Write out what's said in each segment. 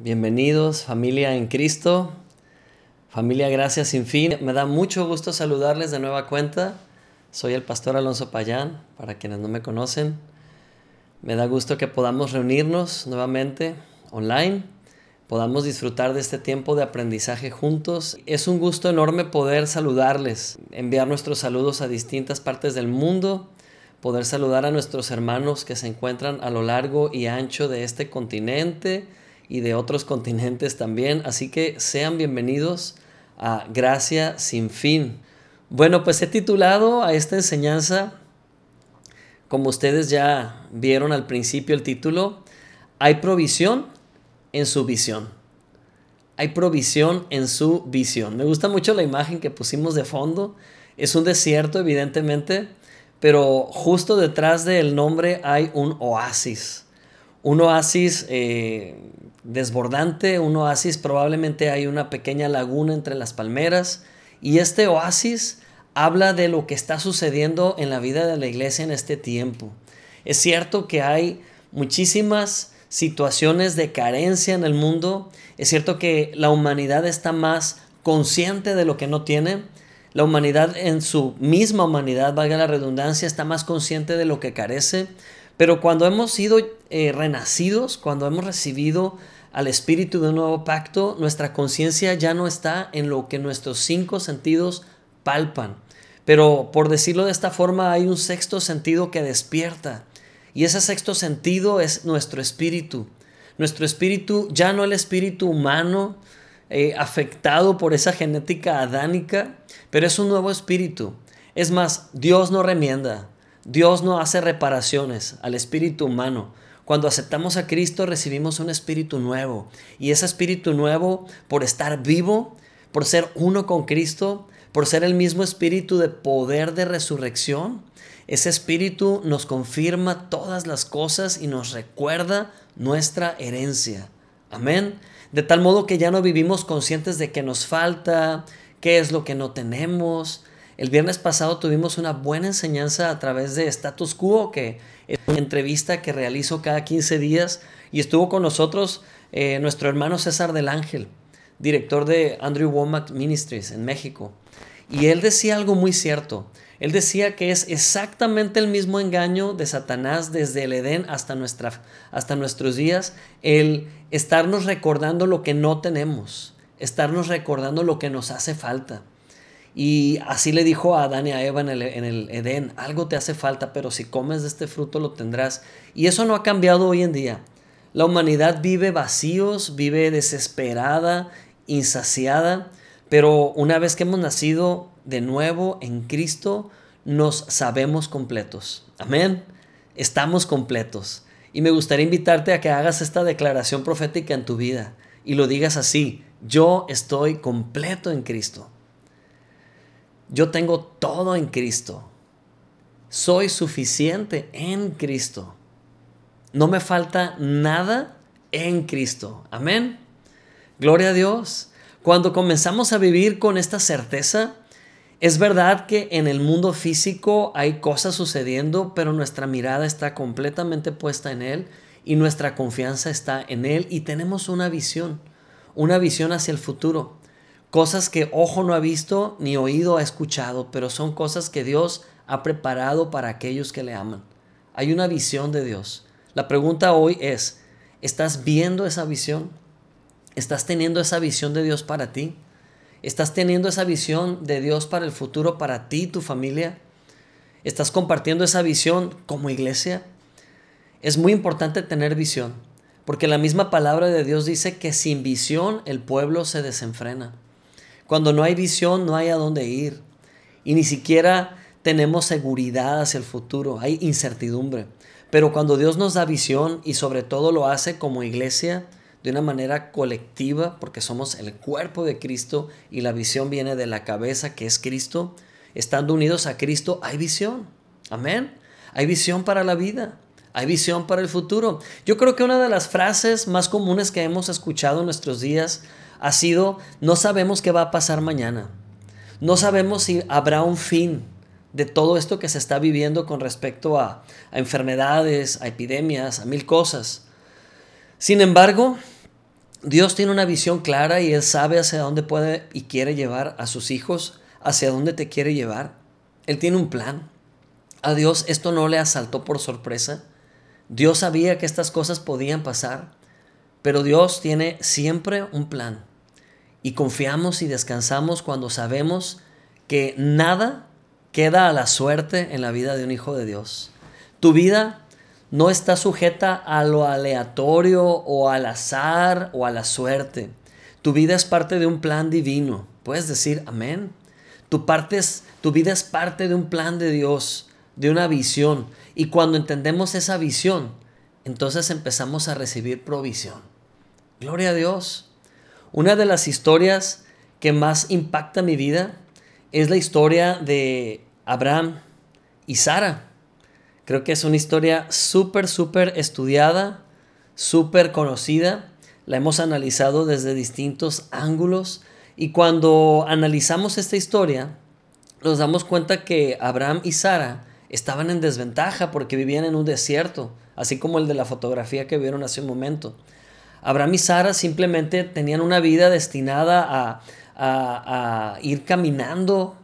Bienvenidos familia en Cristo, familia Gracias sin fin. Me da mucho gusto saludarles de nueva cuenta. Soy el pastor Alonso Payán, para quienes no me conocen. Me da gusto que podamos reunirnos nuevamente online, podamos disfrutar de este tiempo de aprendizaje juntos. Es un gusto enorme poder saludarles, enviar nuestros saludos a distintas partes del mundo, poder saludar a nuestros hermanos que se encuentran a lo largo y ancho de este continente y de otros continentes también. Así que sean bienvenidos a Gracia sin fin. Bueno, pues he titulado a esta enseñanza, como ustedes ya vieron al principio el título, Hay provisión en su visión. Hay provisión en su visión. Me gusta mucho la imagen que pusimos de fondo. Es un desierto, evidentemente, pero justo detrás del nombre hay un oasis. Un oasis eh, desbordante, un oasis, probablemente hay una pequeña laguna entre las palmeras y este oasis habla de lo que está sucediendo en la vida de la iglesia en este tiempo. Es cierto que hay muchísimas situaciones de carencia en el mundo, es cierto que la humanidad está más consciente de lo que no tiene, la humanidad en su misma humanidad, valga la redundancia, está más consciente de lo que carece, pero cuando hemos sido eh, renacidos, cuando hemos recibido al espíritu de un nuevo pacto, nuestra conciencia ya no está en lo que nuestros cinco sentidos palpan. Pero por decirlo de esta forma, hay un sexto sentido que despierta. Y ese sexto sentido es nuestro espíritu. Nuestro espíritu, ya no el espíritu humano eh, afectado por esa genética adánica, pero es un nuevo espíritu. Es más, Dios no remienda, Dios no hace reparaciones al espíritu humano. Cuando aceptamos a Cristo recibimos un espíritu nuevo. Y ese espíritu nuevo, por estar vivo, por ser uno con Cristo, por ser el mismo espíritu de poder de resurrección, ese espíritu nos confirma todas las cosas y nos recuerda nuestra herencia. Amén. De tal modo que ya no vivimos conscientes de que nos falta, qué es lo que no tenemos, el viernes pasado tuvimos una buena enseñanza a través de Status Quo, que es una entrevista que realizo cada 15 días y estuvo con nosotros eh, nuestro hermano César del Ángel, director de Andrew Womack Ministries en México. Y él decía algo muy cierto. Él decía que es exactamente el mismo engaño de Satanás desde el Edén hasta, nuestros días, el estarnos recordando lo que no tenemos, estarnos recordando lo que nos hace falta. Y así le dijo a Adán y a Eva en el, en el, Edén, algo te hace falta, pero si comes de este fruto lo tendrás. Y eso no ha cambiado hoy en día. La humanidad vive vacíos, vive desesperada, insaciada, pero una vez que hemos nacido de nuevo en Cristo, nos sabemos completos. Amén. Estamos completos. Y me gustaría invitarte a que hagas esta declaración profética en tu vida y lo digas así, yo estoy completo en Cristo. Yo tengo todo en Cristo. Soy suficiente en Cristo. No me falta nada en Cristo. Amén. Gloria a Dios. Cuando comenzamos a vivir con esta certeza, es verdad que en el mundo físico hay cosas sucediendo, pero nuestra mirada está completamente puesta en Él y nuestra confianza está en Él y tenemos una visión, una visión hacia el futuro. Cosas que ojo no ha visto ni oído ha escuchado, pero son cosas que Dios ha preparado para aquellos que le aman. Hay una visión de Dios. La pregunta hoy es, ¿estás viendo esa visión? ¿Estás teniendo esa visión de Dios para ti? ¿Estás teniendo esa visión de Dios para el futuro para ti y tu familia? ¿Estás compartiendo esa visión como iglesia? Es muy importante tener visión, porque la misma palabra de Dios dice que sin visión el pueblo se desenfrena. Cuando no hay visión, no hay a dónde ir. Y ni siquiera tenemos seguridad hacia el futuro, hay incertidumbre. Pero cuando Dios nos da visión y sobre todo lo hace como iglesia, de una manera colectiva, porque somos el cuerpo de Cristo y la visión viene de la cabeza que es Cristo, estando unidos a Cristo, hay visión. Amén. Hay visión para la vida. Hay visión para el futuro. Yo creo que una de las frases más comunes que hemos escuchado en nuestros días ha sido, no sabemos qué va a pasar mañana. No sabemos si habrá un fin de todo esto que se está viviendo con respecto a, enfermedades, a epidemias, a mil cosas. Sin embargo, Dios tiene una visión clara y Él sabe hacia dónde puede y quiere llevar a sus hijos, hacia dónde te quiere llevar. Él tiene un plan. A Dios esto no le asaltó por sorpresa. Dios sabía que estas cosas podían pasar, pero Dios tiene siempre un plan. Y confiamos y descansamos cuando sabemos que nada queda a la suerte en la vida de un hijo de Dios. Tu vida no está sujeta a lo aleatorio o al azar o a la suerte. Tu vida es parte de un plan divino. Puedes decir amén. Tu, parte es, tu vida es parte de un plan de Dios, de una visión. Y cuando entendemos esa visión, entonces empezamos a recibir provisión. Gloria a Dios. Una de las historias que más impacta mi vida es la historia de Abraham y Sara. Creo que es una historia súper, súper estudiada, súper conocida. La hemos analizado desde distintos ángulos. Y cuando analizamos esta historia, nos damos cuenta que Abraham y Sara estaban en desventaja porque vivían en un desierto, así como el de la fotografía que vieron hace un momento. Abraham y Sara simplemente tenían una vida destinada a, a, ir caminando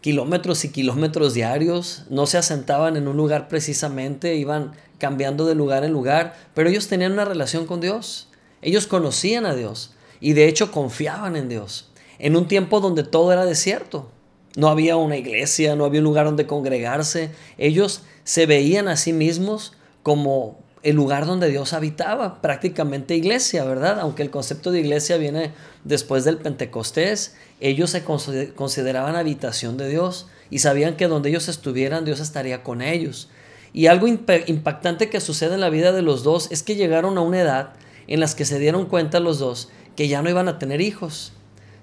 kilómetros y kilómetros diarios, no se asentaban en un lugar precisamente, iban cambiando de lugar en lugar, pero ellos tenían una relación con Dios, ellos conocían a Dios y de hecho confiaban en Dios, en un tiempo donde todo era desierto, no había una iglesia, no había un lugar donde congregarse, ellos se veían a sí mismos como el lugar donde Dios habitaba, prácticamente iglesia, ¿verdad? Aunque el concepto de iglesia viene después del Pentecostés, ellos se consideraban habitación de Dios y sabían que donde ellos estuvieran, Dios estaría con ellos. Y algo impactante que sucede en la vida de los dos es que llegaron a una edad en las que se dieron cuenta los dos que ya no iban a tener hijos.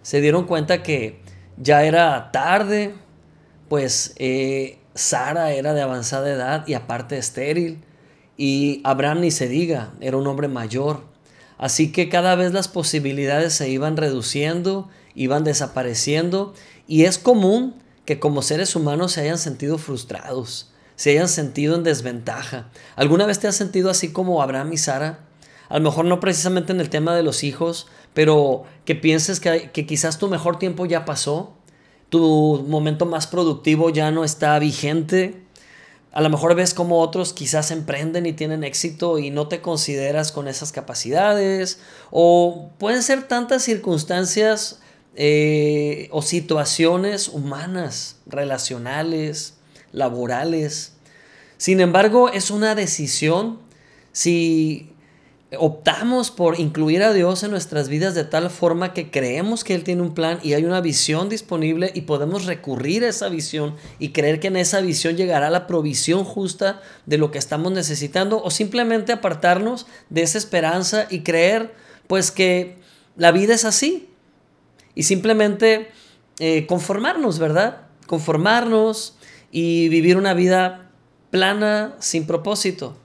Se dieron cuenta que ya era tarde, pues eh, Sara era de avanzada edad y aparte estéril y Abraham ni se diga, era un hombre mayor. Así que cada vez las posibilidades se iban reduciendo, iban desapareciendo y es común que como seres humanos se hayan sentido frustrados, se hayan sentido en desventaja. ¿Alguna vez te has sentido así como Abraham y Sara? A lo mejor no precisamente en el tema de los hijos, pero que pienses que, que quizás tu mejor tiempo ya pasó, tu momento más productivo ya no está vigente, a lo mejor ves como otros quizás emprenden y tienen éxito y no te consideras con esas capacidades. O pueden ser tantas circunstancias eh, o situaciones humanas, relacionales, laborales. Sin embargo, es una decisión si optamos por incluir a Dios en nuestras vidas de tal forma que creemos que Él tiene un plan y hay una visión disponible y podemos recurrir a esa visión y creer que en esa visión llegará la provisión justa de lo que estamos necesitando o simplemente apartarnos de esa esperanza y creer pues que la vida es así y simplemente eh, conformarnos, ¿verdad? Conformarnos y vivir una vida plana sin propósito.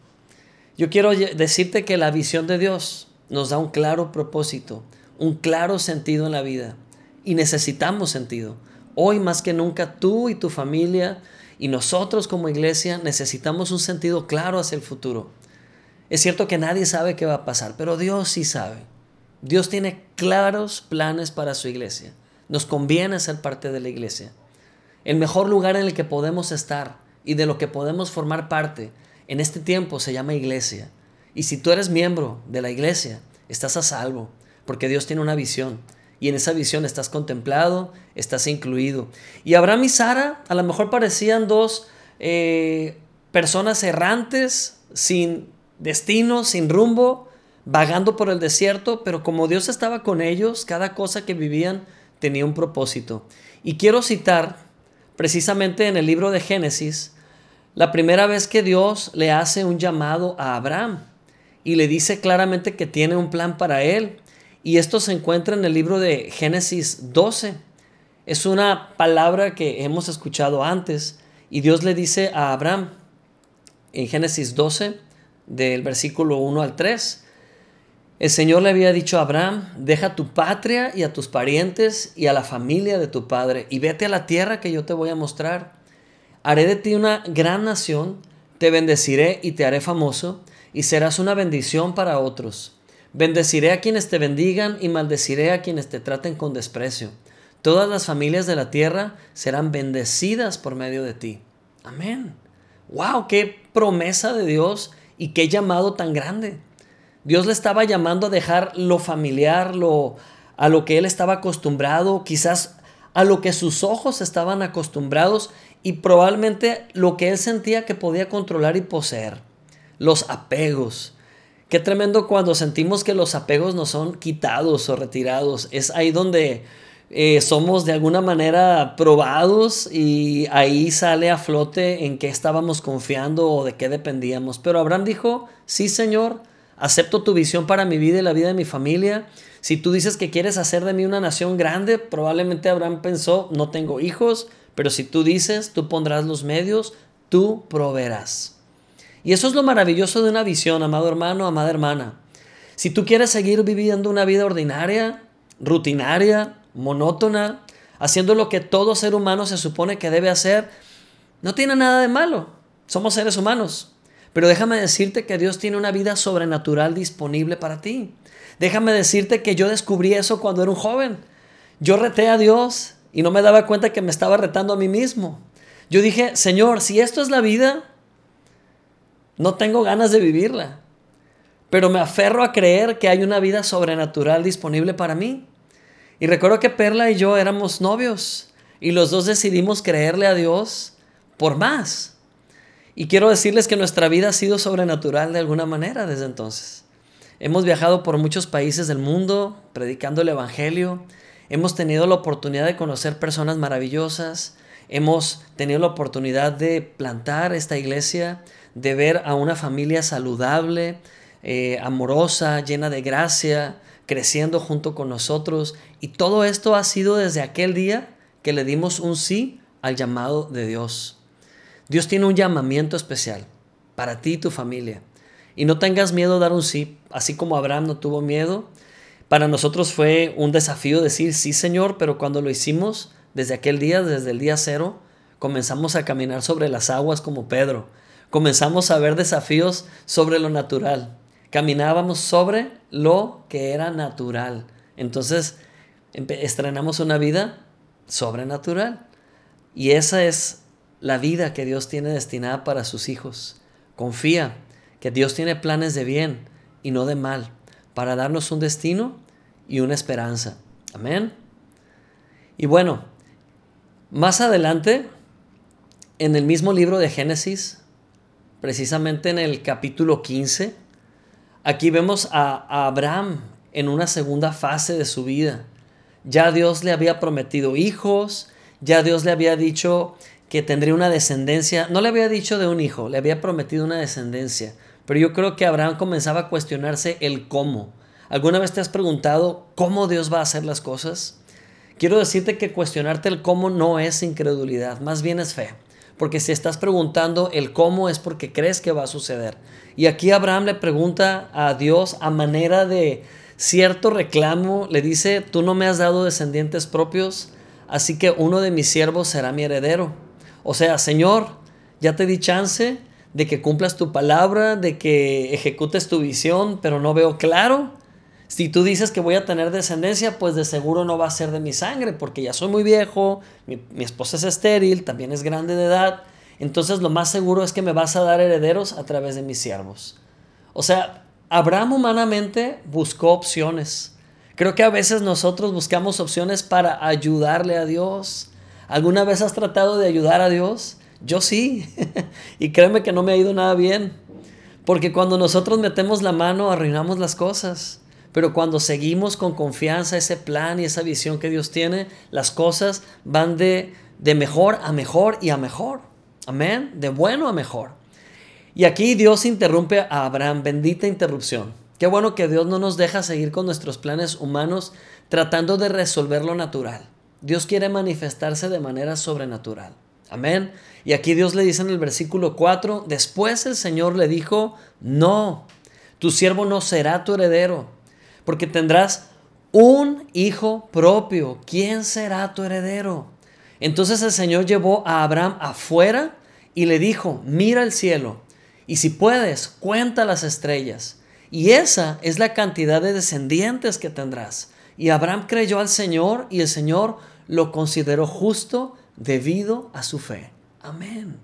Yo quiero decirte que la visión de Dios nos da un claro propósito, un claro sentido en la vida y necesitamos sentido. Hoy más que nunca tú y tu familia y nosotros como iglesia necesitamos un sentido claro hacia el futuro. Es cierto que nadie sabe qué va a pasar, pero Dios sí sabe. Dios tiene claros planes para su iglesia. Nos conviene ser parte de la iglesia. El mejor lugar en el que podemos estar y de lo que podemos formar parte en este tiempo se llama iglesia. Y si tú eres miembro de la iglesia, estás a salvo, porque Dios tiene una visión. Y en esa visión estás contemplado, estás incluido. Y Abraham y Sara a lo mejor parecían dos eh, personas errantes, sin destino, sin rumbo, vagando por el desierto, pero como Dios estaba con ellos, cada cosa que vivían tenía un propósito. Y quiero citar precisamente en el libro de Génesis, la primera vez que Dios le hace un llamado a Abraham y le dice claramente que tiene un plan para él. Y esto se encuentra en el libro de Génesis 12. Es una palabra que hemos escuchado antes. Y Dios le dice a Abraham en Génesis 12, del versículo 1 al 3, el Señor le había dicho a Abraham, deja tu patria y a tus parientes y a la familia de tu padre y vete a la tierra que yo te voy a mostrar haré de ti una gran nación, te bendeciré y te haré famoso, y serás una bendición para otros. Bendeciré a quienes te bendigan y maldeciré a quienes te traten con desprecio. Todas las familias de la tierra serán bendecidas por medio de ti. Amén. ¡Wow! ¡Qué promesa de Dios y qué llamado tan grande! Dios le estaba llamando a dejar lo familiar, lo, a lo que él estaba acostumbrado, quizás a lo que sus ojos estaban acostumbrados y probablemente lo que él sentía que podía controlar y poseer. Los apegos. Qué tremendo cuando sentimos que los apegos nos son quitados o retirados. Es ahí donde eh, somos de alguna manera probados y ahí sale a flote en qué estábamos confiando o de qué dependíamos. Pero Abraham dijo, sí Señor, acepto tu visión para mi vida y la vida de mi familia. Si tú dices que quieres hacer de mí una nación grande, probablemente Abraham pensó, no tengo hijos, pero si tú dices, tú pondrás los medios, tú proveerás. Y eso es lo maravilloso de una visión, amado hermano, amada hermana. Si tú quieres seguir viviendo una vida ordinaria, rutinaria, monótona, haciendo lo que todo ser humano se supone que debe hacer, no tiene nada de malo. Somos seres humanos. Pero déjame decirte que Dios tiene una vida sobrenatural disponible para ti. Déjame decirte que yo descubrí eso cuando era un joven. Yo reté a Dios y no me daba cuenta que me estaba retando a mí mismo. Yo dije, Señor, si esto es la vida, no tengo ganas de vivirla. Pero me aferro a creer que hay una vida sobrenatural disponible para mí. Y recuerdo que Perla y yo éramos novios y los dos decidimos creerle a Dios por más. Y quiero decirles que nuestra vida ha sido sobrenatural de alguna manera desde entonces. Hemos viajado por muchos países del mundo predicando el Evangelio. Hemos tenido la oportunidad de conocer personas maravillosas. Hemos tenido la oportunidad de plantar esta iglesia, de ver a una familia saludable, eh, amorosa, llena de gracia, creciendo junto con nosotros. Y todo esto ha sido desde aquel día que le dimos un sí al llamado de Dios. Dios tiene un llamamiento especial para ti y tu familia. Y no tengas miedo de dar un sí, así como Abraham no tuvo miedo. Para nosotros fue un desafío decir sí, Señor, pero cuando lo hicimos, desde aquel día, desde el día cero, comenzamos a caminar sobre las aguas como Pedro. Comenzamos a ver desafíos sobre lo natural. Caminábamos sobre lo que era natural. Entonces, estrenamos una vida sobrenatural. Y esa es la vida que Dios tiene destinada para sus hijos. Confía que Dios tiene planes de bien y no de mal, para darnos un destino y una esperanza. Amén. Y bueno, más adelante, en el mismo libro de Génesis, precisamente en el capítulo 15, aquí vemos a, Abraham en una segunda fase de su vida. Ya Dios le había prometido hijos, ya Dios le había dicho que tendría una descendencia. No le había dicho de un hijo, le había prometido una descendencia. Pero yo creo que Abraham comenzaba a cuestionarse el cómo. ¿Alguna vez te has preguntado cómo Dios va a hacer las cosas? Quiero decirte que cuestionarte el cómo no es incredulidad, más bien es fe. Porque si estás preguntando el cómo es porque crees que va a suceder. Y aquí Abraham le pregunta a Dios a manera de cierto reclamo, le dice, tú no me has dado descendientes propios, así que uno de mis siervos será mi heredero. O sea, Señor, ya te di chance de que cumplas tu palabra, de que ejecutes tu visión, pero no veo claro. Si tú dices que voy a tener descendencia, pues de seguro no va a ser de mi sangre, porque ya soy muy viejo, mi, esposa es estéril, también es grande de edad. Entonces lo más seguro es que me vas a dar herederos a través de mis siervos. O sea, Abraham humanamente buscó opciones. Creo que a veces nosotros buscamos opciones para ayudarle a Dios, ¿Alguna vez has tratado de ayudar a Dios? Yo sí. y créeme que no me ha ido nada bien. Porque cuando nosotros metemos la mano arruinamos las cosas. Pero cuando seguimos con confianza ese plan y esa visión que Dios tiene, las cosas van de, de mejor a mejor y a mejor. Amén. De bueno a mejor. Y aquí Dios interrumpe a Abraham. Bendita interrupción. Qué bueno que Dios no nos deja seguir con nuestros planes humanos tratando de resolver lo natural. Dios quiere manifestarse de manera sobrenatural. Amén. Y aquí Dios le dice en el versículo 4, después el Señor le dijo, no, tu siervo no será tu heredero, porque tendrás un hijo propio. ¿Quién será tu heredero? Entonces el Señor llevó a Abraham afuera y le dijo, mira el cielo, y si puedes, cuenta las estrellas, y esa es la cantidad de descendientes que tendrás. Y Abraham creyó al Señor y el Señor lo consideró justo debido a su fe. Amén.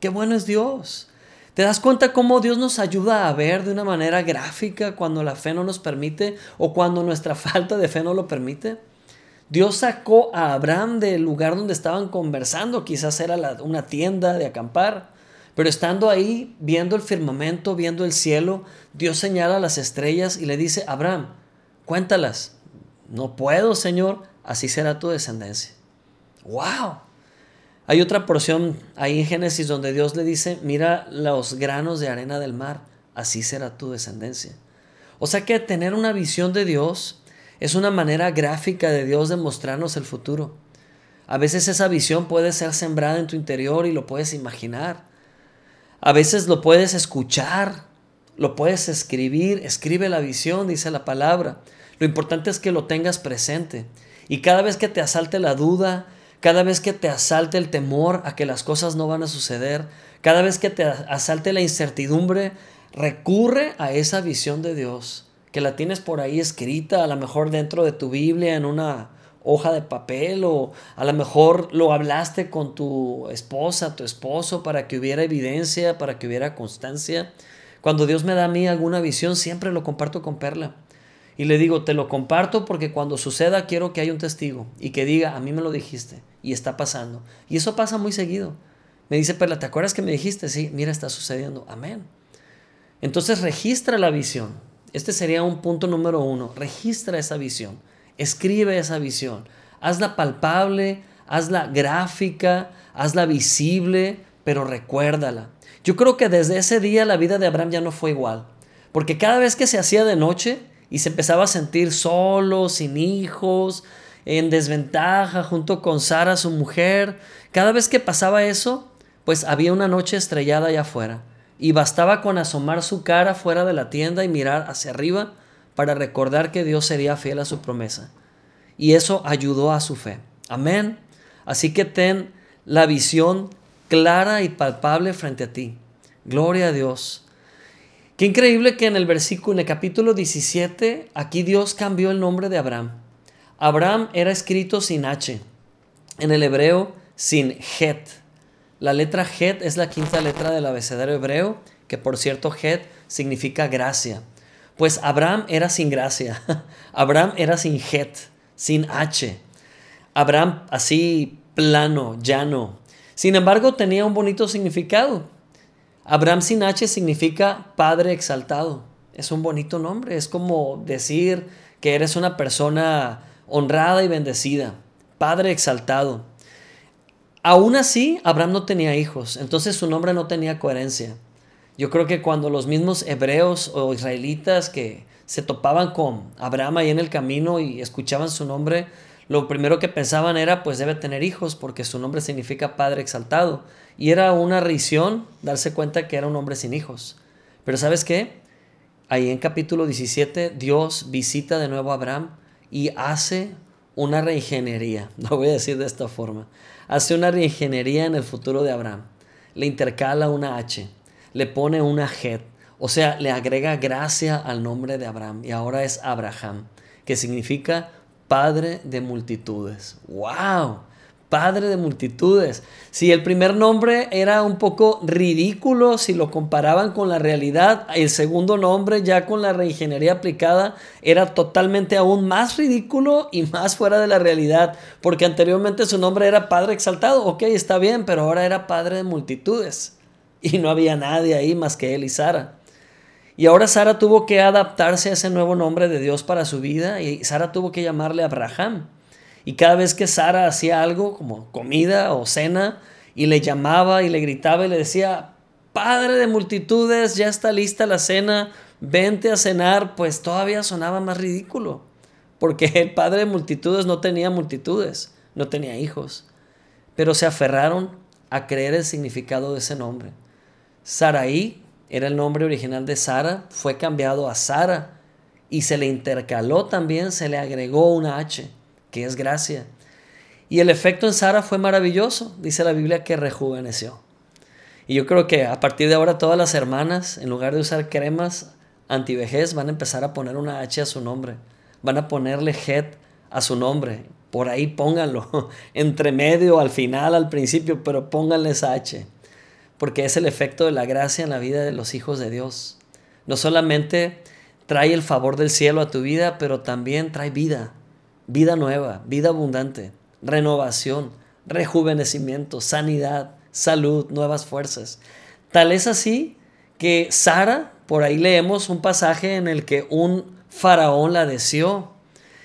Qué bueno es Dios. ¿Te das cuenta cómo Dios nos ayuda a ver de una manera gráfica cuando la fe no nos permite o cuando nuestra falta de fe no lo permite? Dios sacó a Abraham del lugar donde estaban conversando, quizás era una tienda de acampar, pero estando ahí, viendo el firmamento, viendo el cielo, Dios señala las estrellas y le dice, Abraham, cuéntalas. No puedo, Señor, así será tu descendencia. ¡Wow! Hay otra porción ahí en Génesis donde Dios le dice, mira los granos de arena del mar, así será tu descendencia. O sea que tener una visión de Dios es una manera gráfica de Dios de mostrarnos el futuro. A veces esa visión puede ser sembrada en tu interior y lo puedes imaginar. A veces lo puedes escuchar, lo puedes escribir, escribe la visión, dice la palabra. Lo importante es que lo tengas presente. Y cada vez que te asalte la duda, cada vez que te asalte el temor a que las cosas no van a suceder, cada vez que te asalte la incertidumbre, recurre a esa visión de Dios, que la tienes por ahí escrita, a lo mejor dentro de tu Biblia, en una hoja de papel, o a lo mejor lo hablaste con tu esposa, tu esposo, para que hubiera evidencia, para que hubiera constancia. Cuando Dios me da a mí alguna visión, siempre lo comparto con Perla. Y le digo, te lo comparto porque cuando suceda quiero que haya un testigo y que diga, a mí me lo dijiste y está pasando. Y eso pasa muy seguido. Me dice Perla, ¿te acuerdas que me dijiste? Sí, mira, está sucediendo. Amén. Entonces registra la visión. Este sería un punto número uno. Registra esa visión. Escribe esa visión. Hazla palpable, hazla gráfica, hazla visible, pero recuérdala. Yo creo que desde ese día la vida de Abraham ya no fue igual. Porque cada vez que se hacía de noche, y se empezaba a sentir solo, sin hijos, en desventaja junto con Sara, su mujer. Cada vez que pasaba eso, pues había una noche estrellada allá afuera y bastaba con asomar su cara fuera de la tienda y mirar hacia arriba para recordar que Dios sería fiel a su promesa. Y eso ayudó a su fe. Amén. Así que ten la visión clara y palpable frente a ti. Gloria a Dios. Qué increíble que en el versículo, en el capítulo 17, aquí Dios cambió el nombre de Abraham. Abraham era escrito sin H, en el hebreo sin Het. La letra Het es la quinta letra del abecedario hebreo, que por cierto Het significa gracia. Pues Abraham era sin gracia, Abraham era sin Het, sin H. Abraham así plano, llano. Sin embargo, tenía un bonito significado. Abraham sin H significa Padre exaltado. Es un bonito nombre. Es como decir que eres una persona honrada y bendecida. Padre exaltado. Aún así, Abraham no tenía hijos, entonces su nombre no tenía coherencia. Yo creo que cuando los mismos hebreos o israelitas que se topaban con Abraham ahí en el camino y escuchaban su nombre, lo primero que pensaban era, pues debe tener hijos, porque su nombre significa Padre exaltado. Y era una risión darse cuenta que era un hombre sin hijos. Pero ¿sabes qué? Ahí en capítulo 17, Dios visita de nuevo a Abraham y hace una reingeniería. Lo voy a decir de esta forma. Hace una reingeniería en el futuro de Abraham. Le intercala una H, le pone una J, o sea, le agrega gracia al nombre de Abraham y ahora es Abraham, que significa Padre de multitudes. ¡Wow! Padre de multitudes. Si el primer nombre era un poco ridículo si lo comparaban con la realidad, el segundo nombre ya con la reingeniería aplicada era totalmente aún más ridículo y más fuera de la realidad, porque anteriormente su nombre era Padre exaltado, ok, está bien, pero ahora era Padre de multitudes y no había nadie ahí más que él y Sara. Y ahora Sara tuvo que adaptarse a ese nuevo nombre de Dios para su vida y Sara tuvo que llamarle Abraham. Y cada vez que Sara hacía algo como comida o cena y le llamaba y le gritaba y le decía, Padre de multitudes, ya está lista la cena, vente a cenar, pues todavía sonaba más ridículo. Porque el Padre de multitudes no tenía multitudes, no tenía hijos. Pero se aferraron a creer el significado de ese nombre. Saraí era el nombre original de Sara, fue cambiado a Sara y se le intercaló también, se le agregó una H, es gracia. Y el efecto en Sara fue maravilloso, dice la Biblia que rejuveneció. Y yo creo que a partir de ahora todas las hermanas, en lugar de usar cremas, antivejez van a empezar a poner una H a su nombre. Van a ponerle head a su nombre. Por ahí pónganlo. Entre medio, al final, al principio, pero pónganle esa H. Porque es el efecto de la gracia en la vida de los hijos de Dios. No solamente trae el favor del cielo a tu vida, pero también trae vida. Vida nueva, vida abundante, renovación, rejuvenecimiento, sanidad, salud, nuevas fuerzas. Tal es así que Sara, por ahí leemos un pasaje en el que un faraón la deseó.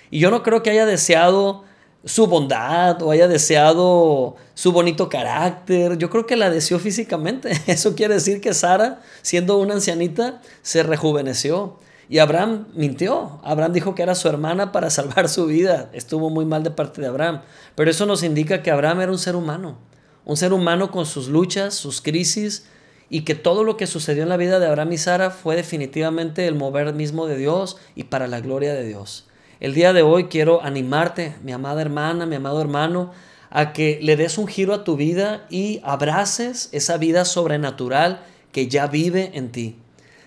Y yo no creo que haya deseado su bondad o haya deseado su bonito carácter. Yo creo que la deseó físicamente. Eso quiere decir que Sara, siendo una ancianita, se rejuveneció. Y Abraham mintió. Abraham dijo que era su hermana para salvar su vida. Estuvo muy mal de parte de Abraham. Pero eso nos indica que Abraham era un ser humano. Un ser humano con sus luchas, sus crisis, y que todo lo que sucedió en la vida de Abraham y Sara fue definitivamente el mover mismo de Dios y para la gloria de Dios. El día de hoy quiero animarte, mi amada hermana, mi amado hermano, a que le des un giro a tu vida y abraces esa vida sobrenatural que ya vive en ti.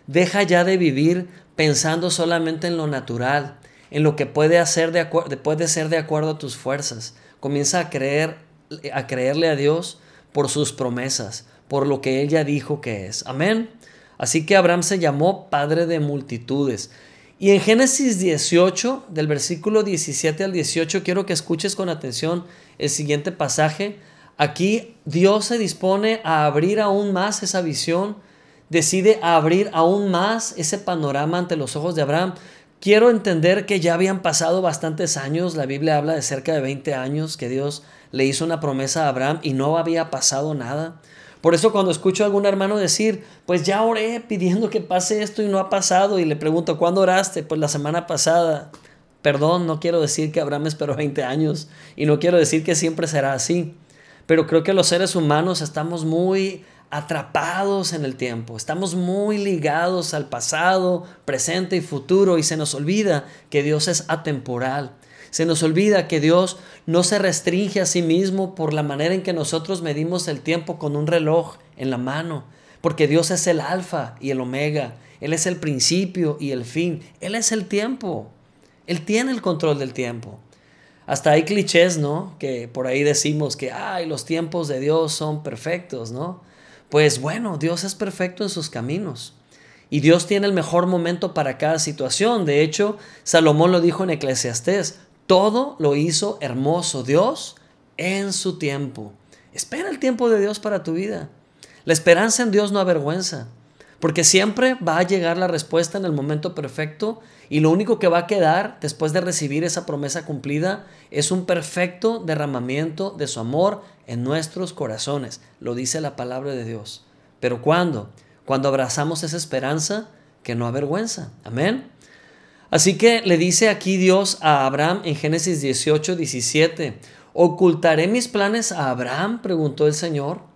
Deja ya de vivir pensando solamente en lo natural, en lo que puede, hacer de puede ser de acuerdo a tus fuerzas. Comienza a creer a creerle a Dios por sus promesas, por lo que Él ya dijo que es. Amén. Así que Abraham se llamó padre de multitudes. Y en Génesis 18, del versículo 17 al 18, quiero que escuches con atención el siguiente pasaje. Aquí Dios se dispone a abrir aún más esa visión, decide abrir aún más ese panorama ante los ojos de Abraham. Quiero entender que ya habían pasado bastantes años, la Biblia habla de cerca de 20 años que Dios le hizo una promesa a Abraham y no había pasado nada. Por eso cuando escucho a algún hermano decir, pues ya oré pidiendo que pase esto y no ha pasado, y le pregunto, ¿cuándo oraste? Pues la semana pasada. Perdón, no quiero decir que Abraham esperó 20 años y no quiero decir que siempre será así, pero creo que los seres humanos estamos muy atrapados en el tiempo, estamos muy ligados al pasado, presente y futuro y se nos olvida que Dios es atemporal se nos olvida que Dios no se restringe a sí mismo por la manera en que nosotros medimos el tiempo con un reloj en la mano, porque Dios es el alfa y el omega, Él es el principio y el fin, Él es el tiempo, Él tiene el control del tiempo. Hasta hay clichés, ¿no? Que por ahí decimos que, ay, los tiempos de Dios son perfectos, ¿no? Pues bueno, Dios es perfecto en sus caminos. Y Dios tiene el mejor momento para cada situación. De hecho, Salomón lo dijo en Eclesiastés, todo lo hizo hermoso Dios en su tiempo. Espera el tiempo de Dios para tu vida. La esperanza en Dios no avergüenza, porque siempre va a llegar la respuesta en el momento perfecto y lo único que va a quedar después de recibir esa promesa cumplida es un perfecto derramamiento de su amor en nuestros corazones. Lo dice la palabra de Dios. Pero ¿cuándo? Cuando abrazamos esa esperanza que no avergüenza. Amén. Así que le dice aquí Dios a Abraham en Génesis 18, 17, ¿ocultaré mis planes a Abraham? preguntó el Señor.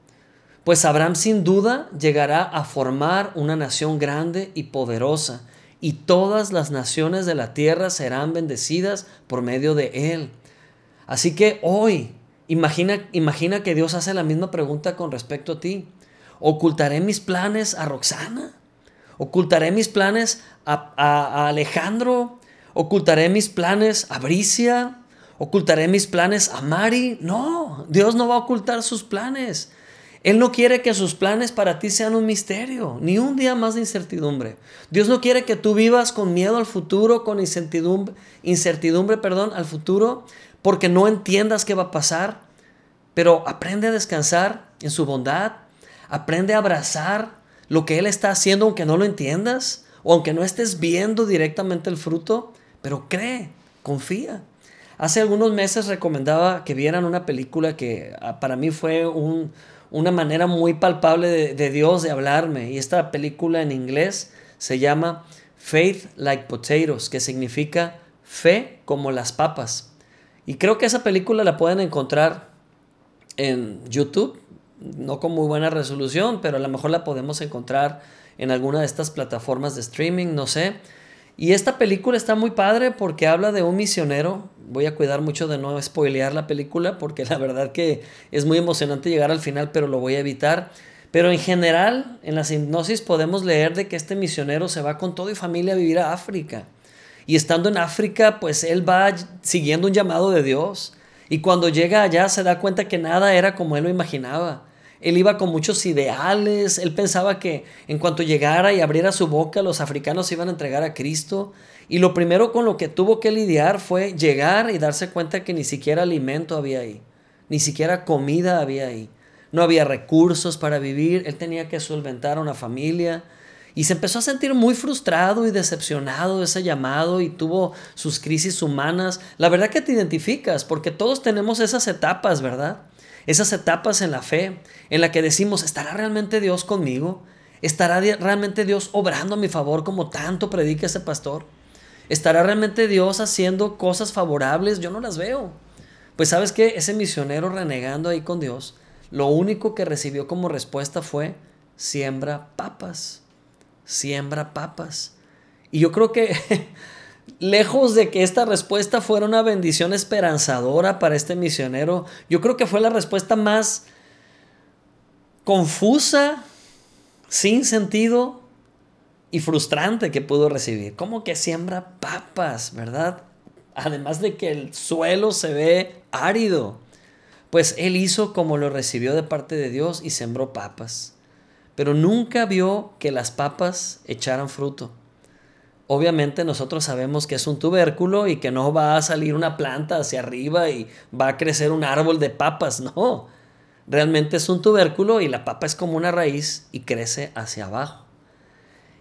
Pues Abraham sin duda llegará a formar una nación grande y poderosa, y todas las naciones de la tierra serán bendecidas por medio de él. Así que hoy, imagina, imagina que Dios hace la misma pregunta con respecto a ti. ¿Ocultaré mis planes a Roxana? ¿Ocultaré mis planes a, Alejandro? ¿Ocultaré mis planes a Bricia? ¿Ocultaré mis planes a Mari? No, Dios no va a ocultar sus planes. Él no quiere que sus planes para ti sean un misterio, ni un día más de incertidumbre. Dios no quiere que tú vivas con miedo al futuro, con incertidumbre, incertidumbre, perdón, al futuro, porque no entiendas qué va a pasar. Pero aprende a descansar en su bondad, aprende a abrazar lo que Él está haciendo aunque no lo entiendas o aunque no estés viendo directamente el fruto, pero cree, confía. Hace algunos meses recomendaba que vieran una película que ah, para mí fue una manera muy palpable de, de Dios de hablarme. Y esta película en inglés se llama Faith Like Potatoes, que significa fe como las papas. Y creo que esa película la pueden encontrar en YouTube no con muy buena resolución, pero a lo mejor la podemos encontrar en alguna de estas plataformas de streaming, no sé. Y esta película está muy padre porque habla de un misionero. Voy a cuidar mucho de no spoilear la película porque la verdad que es muy emocionante llegar al final, pero lo voy a evitar. Pero en general, en las hipnosis podemos leer de que este misionero se va con todo y familia a vivir a África. Y estando en África, pues él va siguiendo un llamado de Dios. Y cuando llega allá se da cuenta que nada era como él lo imaginaba. Él iba con muchos ideales, él pensaba que en cuanto llegara y abriera su boca, los africanos se iban a entregar a Cristo. Y lo primero con lo que tuvo que lidiar fue llegar y darse cuenta que ni siquiera alimento había ahí, ni siquiera comida había ahí. No había recursos para vivir, él tenía que solventar una familia. Y se empezó a sentir muy frustrado y decepcionado de ese llamado y tuvo sus crisis humanas. La verdad que te identificas, porque todos tenemos esas etapas, ¿verdad? Esas etapas en la fe, en la que decimos, ¿estará realmente Dios conmigo? ¿Estará realmente Dios obrando a mi favor como tanto predica ese pastor? ¿Estará realmente Dios haciendo cosas favorables? Yo no las veo. Pues sabes que ese misionero renegando ahí con Dios, lo único que recibió como respuesta fue, siembra papas, siembra papas. Y yo creo que lejos de que esta respuesta fuera una bendición esperanzadora para este misionero, yo creo que fue la respuesta más confusa, sin sentido y frustrante que pudo recibir. Como que siembra papas, ¿verdad? Además de que el suelo se ve árido. Pues él hizo como lo recibió de parte de Dios y sembró papas. Pero nunca vio que las papas echaran fruto. Obviamente nosotros sabemos que es un tubérculo y que no va a salir una planta hacia arriba y va a crecer un árbol de papas, no. Realmente es un tubérculo y la papa es como una raíz y crece hacia abajo.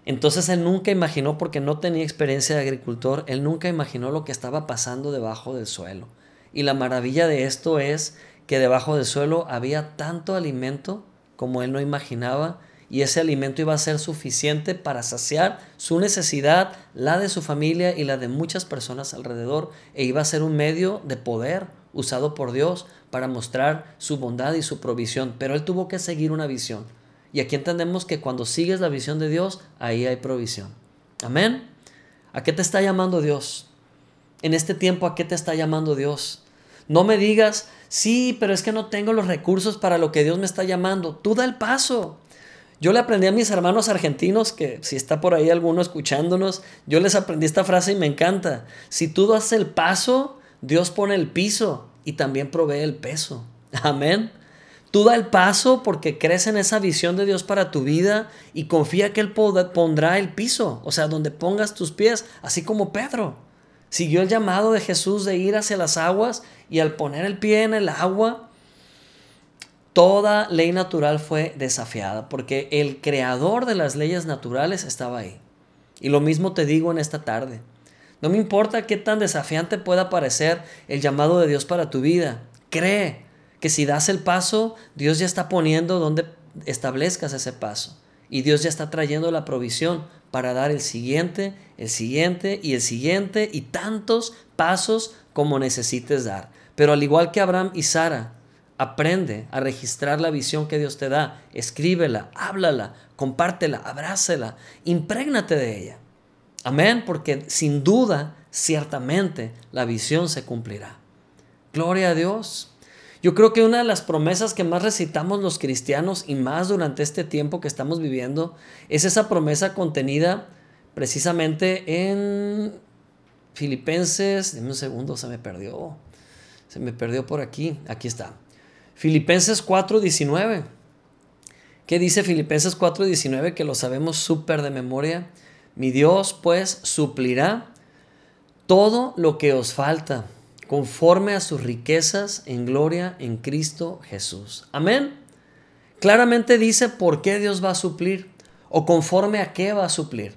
Entonces él nunca imaginó, porque no tenía experiencia de agricultor, él nunca imaginó lo que estaba pasando debajo del suelo. Y la maravilla de esto es que debajo del suelo había tanto alimento como él no imaginaba y ese alimento iba a ser suficiente para saciar su necesidad, la de su familia y la de muchas personas alrededor e iba a ser un medio de poder usado por Dios para mostrar su bondad y su provisión. Pero él tuvo que seguir una visión. Y aquí entendemos que cuando sigues la visión de Dios, ahí hay provisión. Amén. ¿A qué te está llamando Dios? En este tiempo, ¿a qué te está llamando Dios? No me digas, sí, pero es que no tengo los recursos para lo que Dios me está llamando. Tú da el paso. Yo le aprendí a mis hermanos argentinos, que si está por ahí alguno escuchándonos, yo les aprendí esta frase y me encanta. Si tú das el paso, Dios pone el piso y también provee el peso. Amén. Tú da el paso porque crees en esa visión de Dios para tu vida y confía que Él pondrá el piso, o sea, donde pongas tus pies, así como Pedro. Siguió el llamado de Jesús de ir hacia las aguas y al poner el pie en el agua, toda ley natural fue desafiada porque el creador de las leyes naturales estaba ahí. Y lo mismo te digo en esta tarde. No me importa qué tan desafiante pueda parecer el llamado de Dios para tu vida. Cree, que si das el paso, Dios ya está poniendo donde establezcas ese paso. Y Dios ya está trayendo la provisión para dar el siguiente, el siguiente y el siguiente y tantos pasos como necesites dar. Pero al igual que Abraham y Sara, aprende a registrar la visión que Dios te da, escríbela, háblala, compártela, abrázela, imprégnate de ella. Amén, porque sin duda, ciertamente, la visión se cumplirá. Gloria a Dios. Yo creo que una de las promesas que más recitamos los cristianos y más durante este tiempo que estamos viviendo es esa promesa contenida precisamente en Filipenses, dime un segundo, se me perdió. Se me perdió por aquí. Aquí está. Filipenses 4:19. ¿Qué dice Filipenses 4:19? Que lo sabemos súper de memoria. Mi Dios pues suplirá todo lo que os falta conforme a sus riquezas en gloria en Cristo Jesús. Amén. Claramente dice por qué Dios va a suplir o conforme a qué va a suplir.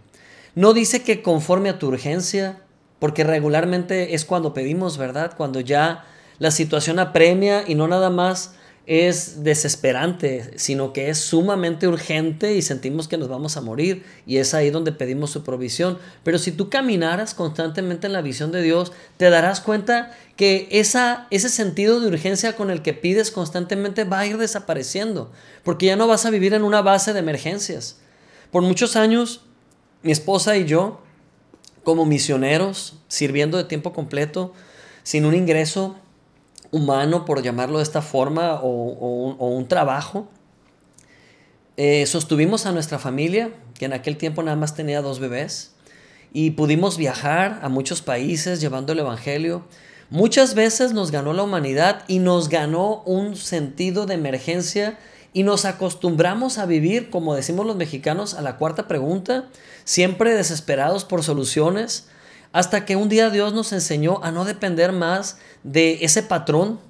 No dice que conforme a tu urgencia, porque regularmente es cuando pedimos, ¿verdad? Cuando ya la situación apremia y no nada más es desesperante, sino que es sumamente urgente y sentimos que nos vamos a morir y es ahí donde pedimos su provisión. Pero si tú caminaras constantemente en la visión de Dios, te darás cuenta que esa, ese sentido de urgencia con el que pides constantemente va a ir desapareciendo, porque ya no vas a vivir en una base de emergencias. Por muchos años, mi esposa y yo, como misioneros, sirviendo de tiempo completo, sin un ingreso, humano, por llamarlo de esta forma, o, un trabajo, eh, sostuvimos a nuestra familia, que en aquel tiempo nada más tenía dos bebés, y pudimos viajar a muchos países llevando el Evangelio. Muchas veces nos ganó la humanidad y nos ganó un sentido de emergencia y nos acostumbramos a vivir, como decimos los mexicanos, a la cuarta pregunta, siempre desesperados por soluciones, hasta que un día Dios nos enseñó a no depender más de ese patrón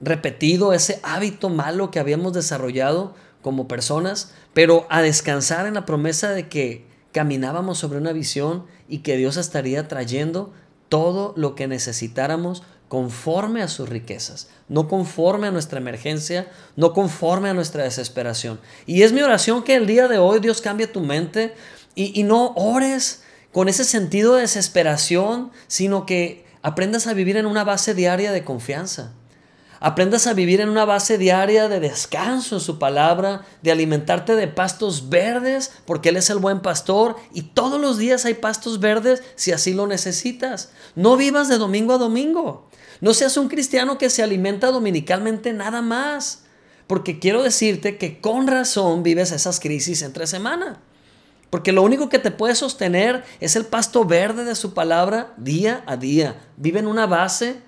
repetido, ese hábito malo que habíamos desarrollado como personas, pero a descansar en la promesa de que caminábamos sobre una visión y que Dios estaría trayendo todo lo que necesitáramos conforme a sus riquezas, no conforme a nuestra emergencia, no conforme a nuestra desesperación. Y es mi oración que el día de hoy Dios cambie tu mente y, y no ores con ese sentido de desesperación, sino que aprendas a vivir en una base diaria de confianza. Aprendas a vivir en una base diaria de descanso en su palabra, de alimentarte de pastos verdes, porque Él es el buen pastor y todos los días hay pastos verdes si así lo necesitas. No vivas de domingo a domingo. No seas un cristiano que se alimenta dominicalmente nada más, porque quiero decirte que con razón vives esas crisis entre semana. Porque lo único que te puede sostener es el pasto verde de su palabra día a día. Vive en una base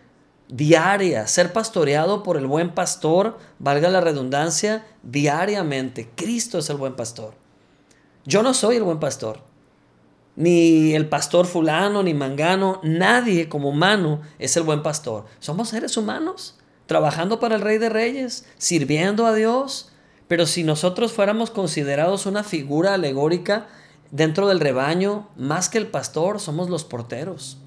diaria, ser pastoreado por el buen pastor, valga la redundancia, diariamente. Cristo es el buen pastor. Yo no soy el buen pastor. Ni el pastor fulano, ni mangano, nadie como humano es el buen pastor. Somos seres humanos, trabajando para el Rey de Reyes, sirviendo a Dios, pero si nosotros fuéramos considerados una figura alegórica dentro del rebaño, más que el pastor, somos los porteros.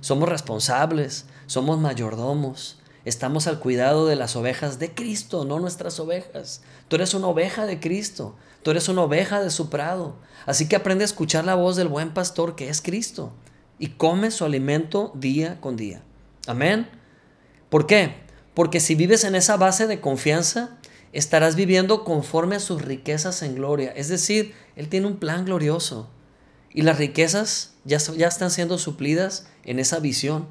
Somos responsables, somos mayordomos, estamos al cuidado de las ovejas de Cristo, no nuestras ovejas. Tú eres una oveja de Cristo, tú eres una oveja de su prado. Así que aprende a escuchar la voz del buen pastor que es Cristo y come su alimento día con día. Amén. ¿Por qué? Porque si vives en esa base de confianza, estarás viviendo conforme a sus riquezas en gloria. Es decir, Él tiene un plan glorioso. Y las riquezas ya, ya están siendo suplidas en esa visión.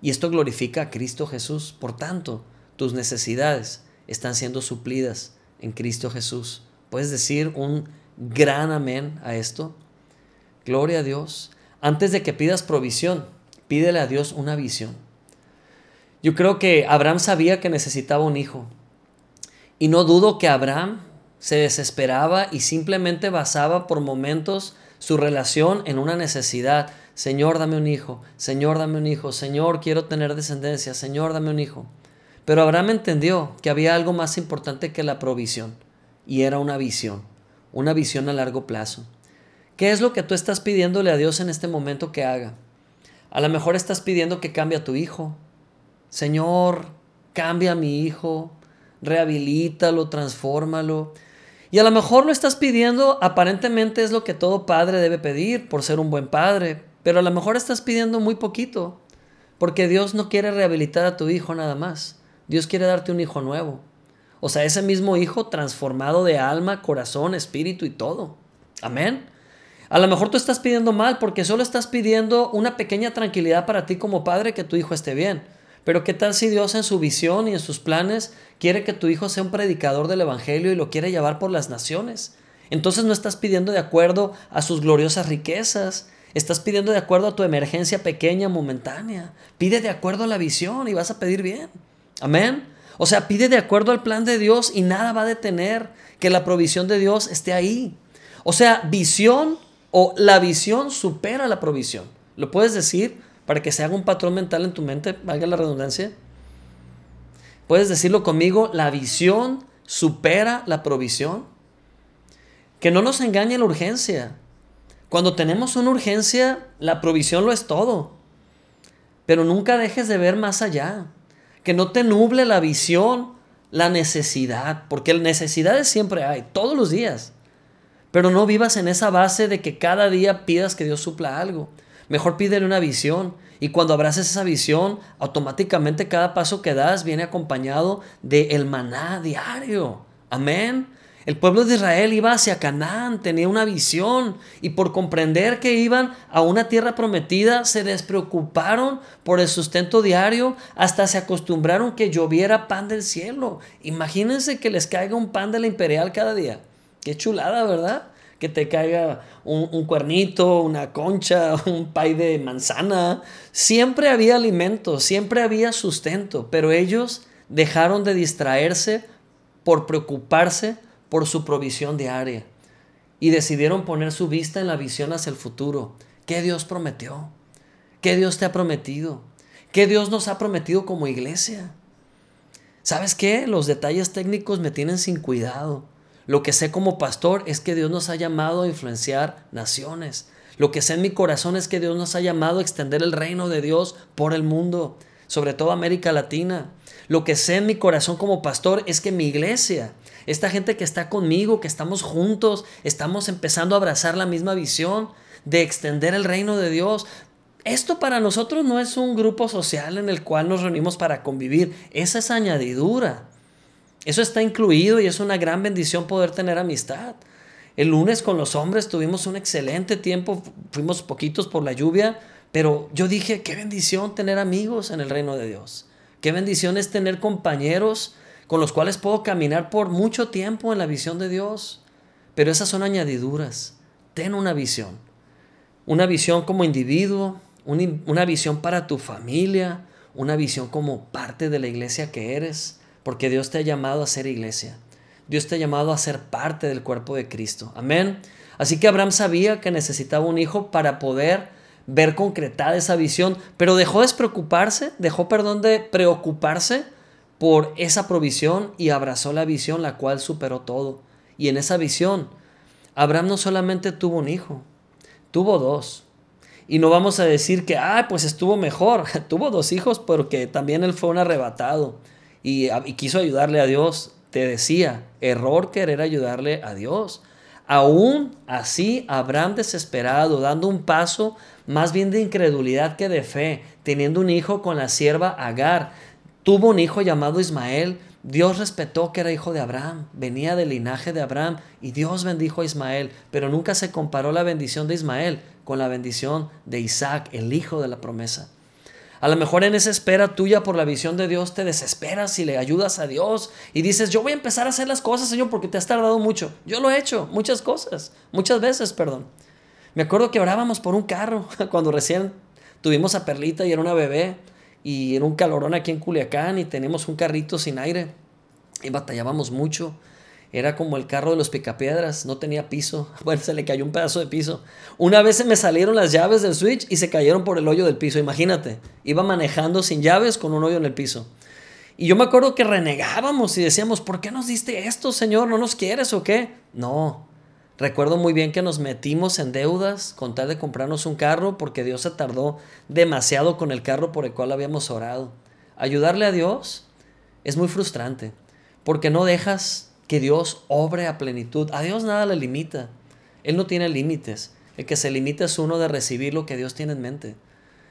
Y esto glorifica a Cristo Jesús. Por tanto, tus necesidades están siendo suplidas en Cristo Jesús. ¿Puedes decir un gran amén a esto? Gloria a Dios. Antes de que pidas provisión, pídele a Dios una visión. Yo creo que Abraham sabía que necesitaba un hijo. Y no dudo que Abraham se desesperaba y simplemente basaba por momentos su relación en una necesidad. Señor, dame un hijo, Señor, dame un hijo, Señor, quiero tener descendencia, Señor, dame un hijo. Pero Abraham entendió que había algo más importante que la provisión, y era una visión, una visión a largo plazo. ¿Qué es lo que tú estás pidiéndole a Dios en este momento que haga? A lo mejor estás pidiendo que cambie a tu hijo. Señor, cambia a mi hijo, rehabilítalo, transfórmalo. Y a lo mejor lo estás pidiendo, aparentemente es lo que todo padre debe pedir por ser un buen padre, pero a lo mejor estás pidiendo muy poquito, porque Dios no quiere rehabilitar a tu hijo nada más. Dios quiere darte un hijo nuevo. O sea, ese mismo hijo transformado de alma, corazón, espíritu y todo. Amén. A lo mejor tú estás pidiendo mal porque solo estás pidiendo una pequeña tranquilidad para ti como padre que tu hijo esté bien. Pero ¿qué tal si Dios en su visión y en sus planes quiere que tu hijo sea un predicador del Evangelio y lo quiere llevar por las naciones? Entonces no estás pidiendo de acuerdo a sus gloriosas riquezas, estás pidiendo de acuerdo a tu emergencia pequeña, momentánea. Pide de acuerdo a la visión y vas a pedir bien. Amén. O sea, pide de acuerdo al plan de Dios y nada va a detener que la provisión de Dios esté ahí. O sea, visión o la visión supera la provisión. ¿Lo puedes decir? Para que se haga un patrón mental en tu mente, valga la redundancia. Puedes decirlo conmigo, la visión supera la provisión. Que no nos engañe la urgencia. Cuando tenemos una urgencia, la provisión lo es todo. Pero nunca dejes de ver más allá. Que no te nuble la visión, la necesidad, porque necesidades siempre hay, todos los días. Pero no vivas en esa base de que cada día pidas que Dios supla algo. Mejor pídele una visión. Y cuando abraces esa visión, automáticamente cada paso que das viene acompañado de el maná diario. Amén. El pueblo de Israel iba hacia Canaán, tenía una visión y por comprender que iban a una tierra prometida se despreocuparon por el sustento diario, hasta se acostumbraron que lloviera pan del cielo. Imagínense que les caiga un pan de la imperial cada día. Qué chulada, ¿verdad? Que te caiga un, un cuernito, una concha, un pay de manzana. Siempre había alimento, siempre había sustento, pero ellos dejaron de distraerse por preocuparse por su provisión diaria y decidieron poner su vista en la visión hacia el futuro. ¿Qué Dios prometió? ¿Qué Dios te ha prometido? ¿Qué Dios nos ha prometido como iglesia? ¿Sabes qué? Los detalles técnicos me tienen sin cuidado. Lo que sé como pastor es que Dios nos ha llamado a influenciar naciones. Lo que sé en mi corazón es que Dios nos ha llamado a extender el reino de Dios por el mundo, sobre todo América Latina. Lo que sé en mi corazón como pastor es que mi iglesia, esta gente que está conmigo, que estamos juntos, estamos empezando a abrazar la misma visión de extender el reino de Dios. Esto para nosotros no es un grupo social en el cual nos reunimos para convivir, esa es añadidura. Eso está incluido y es una gran bendición poder tener amistad. El lunes con los hombres tuvimos un excelente tiempo, fuimos poquitos por la lluvia, pero yo dije, qué bendición tener amigos en el reino de Dios. Qué bendición es tener compañeros con los cuales puedo caminar por mucho tiempo en la visión de Dios. Pero esas son añadiduras. Ten una visión. Una visión como individuo, una visión para tu familia, una visión como parte de la iglesia que eres, porque Dios te ha llamado a ser iglesia. Dios te ha llamado a ser parte del cuerpo de Cristo. Amén. Así que Abraham sabía que necesitaba un hijo para poder ver concretada esa visión, pero dejó de preocuparse, dejó, perdón, de preocuparse por esa provisión y abrazó la visión, la cual superó todo. Y en esa visión, Abraham no solamente tuvo un hijo, tuvo dos. Y no vamos a decir que, ah, pues estuvo mejor. tuvo dos hijos porque también él fue un arrebatado y, quiso ayudarle a Dios. Te decía, error querer ayudarle a Dios. Aún así, Abraham desesperado, dando un paso más bien de incredulidad que de fe, teniendo un hijo con la sierva Agar, tuvo un hijo llamado Ismael. Dios respetó que era hijo de Abraham, venía del linaje de Abraham y Dios bendijo a Ismael, pero nunca se comparó la bendición de Ismael con la bendición de Isaac, el hijo de la promesa. A lo mejor en esa espera tuya por la visión de Dios te desesperas y le ayudas a Dios y dices, yo voy a empezar a hacer las cosas, Señor, porque te has tardado mucho. Yo lo he hecho, muchas cosas, muchas veces, perdón. Me acuerdo que orábamos por un carro cuando recién tuvimos a Perlita y era una bebé y era un calorón aquí en Culiacán y teníamos un carrito sin aire y batallábamos mucho. Era como el carro de los picapiedras, no tenía piso. Bueno, se le cayó un pedazo de piso. Una vez se me salieron las llaves del switch y se cayeron por el hoyo del piso. Imagínate, iba manejando sin llaves con un hoyo en el piso. Y yo me acuerdo que renegábamos y decíamos, ¿por qué nos diste esto, Señor? ¿No nos quieres o qué? No, Recuerdo muy bien que nos metimos en deudas con tal de comprarnos un carro porque Dios se tardó demasiado con el carro por el cual habíamos orado. Ayudarle a Dios es muy frustrante porque no dejas que Dios obre a plenitud. A Dios nada le limita. Él no tiene límites. El que se limita es uno de recibir lo que Dios tiene en mente.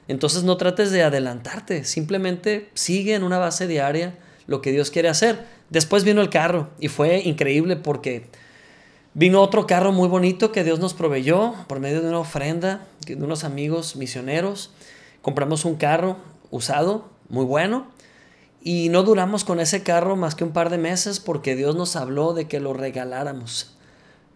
Entonces no trates de adelantarte, simplemente sigue en una base diaria lo que Dios quiere hacer. Después vino el carro y fue increíble porque Vino otro carro muy bonito que Dios nos proveyó por medio de una ofrenda de unos amigos misioneros. Compramos un carro usado, muy bueno, y no duramos con ese carro más que un par de meses porque Dios nos habló de que lo regaláramos.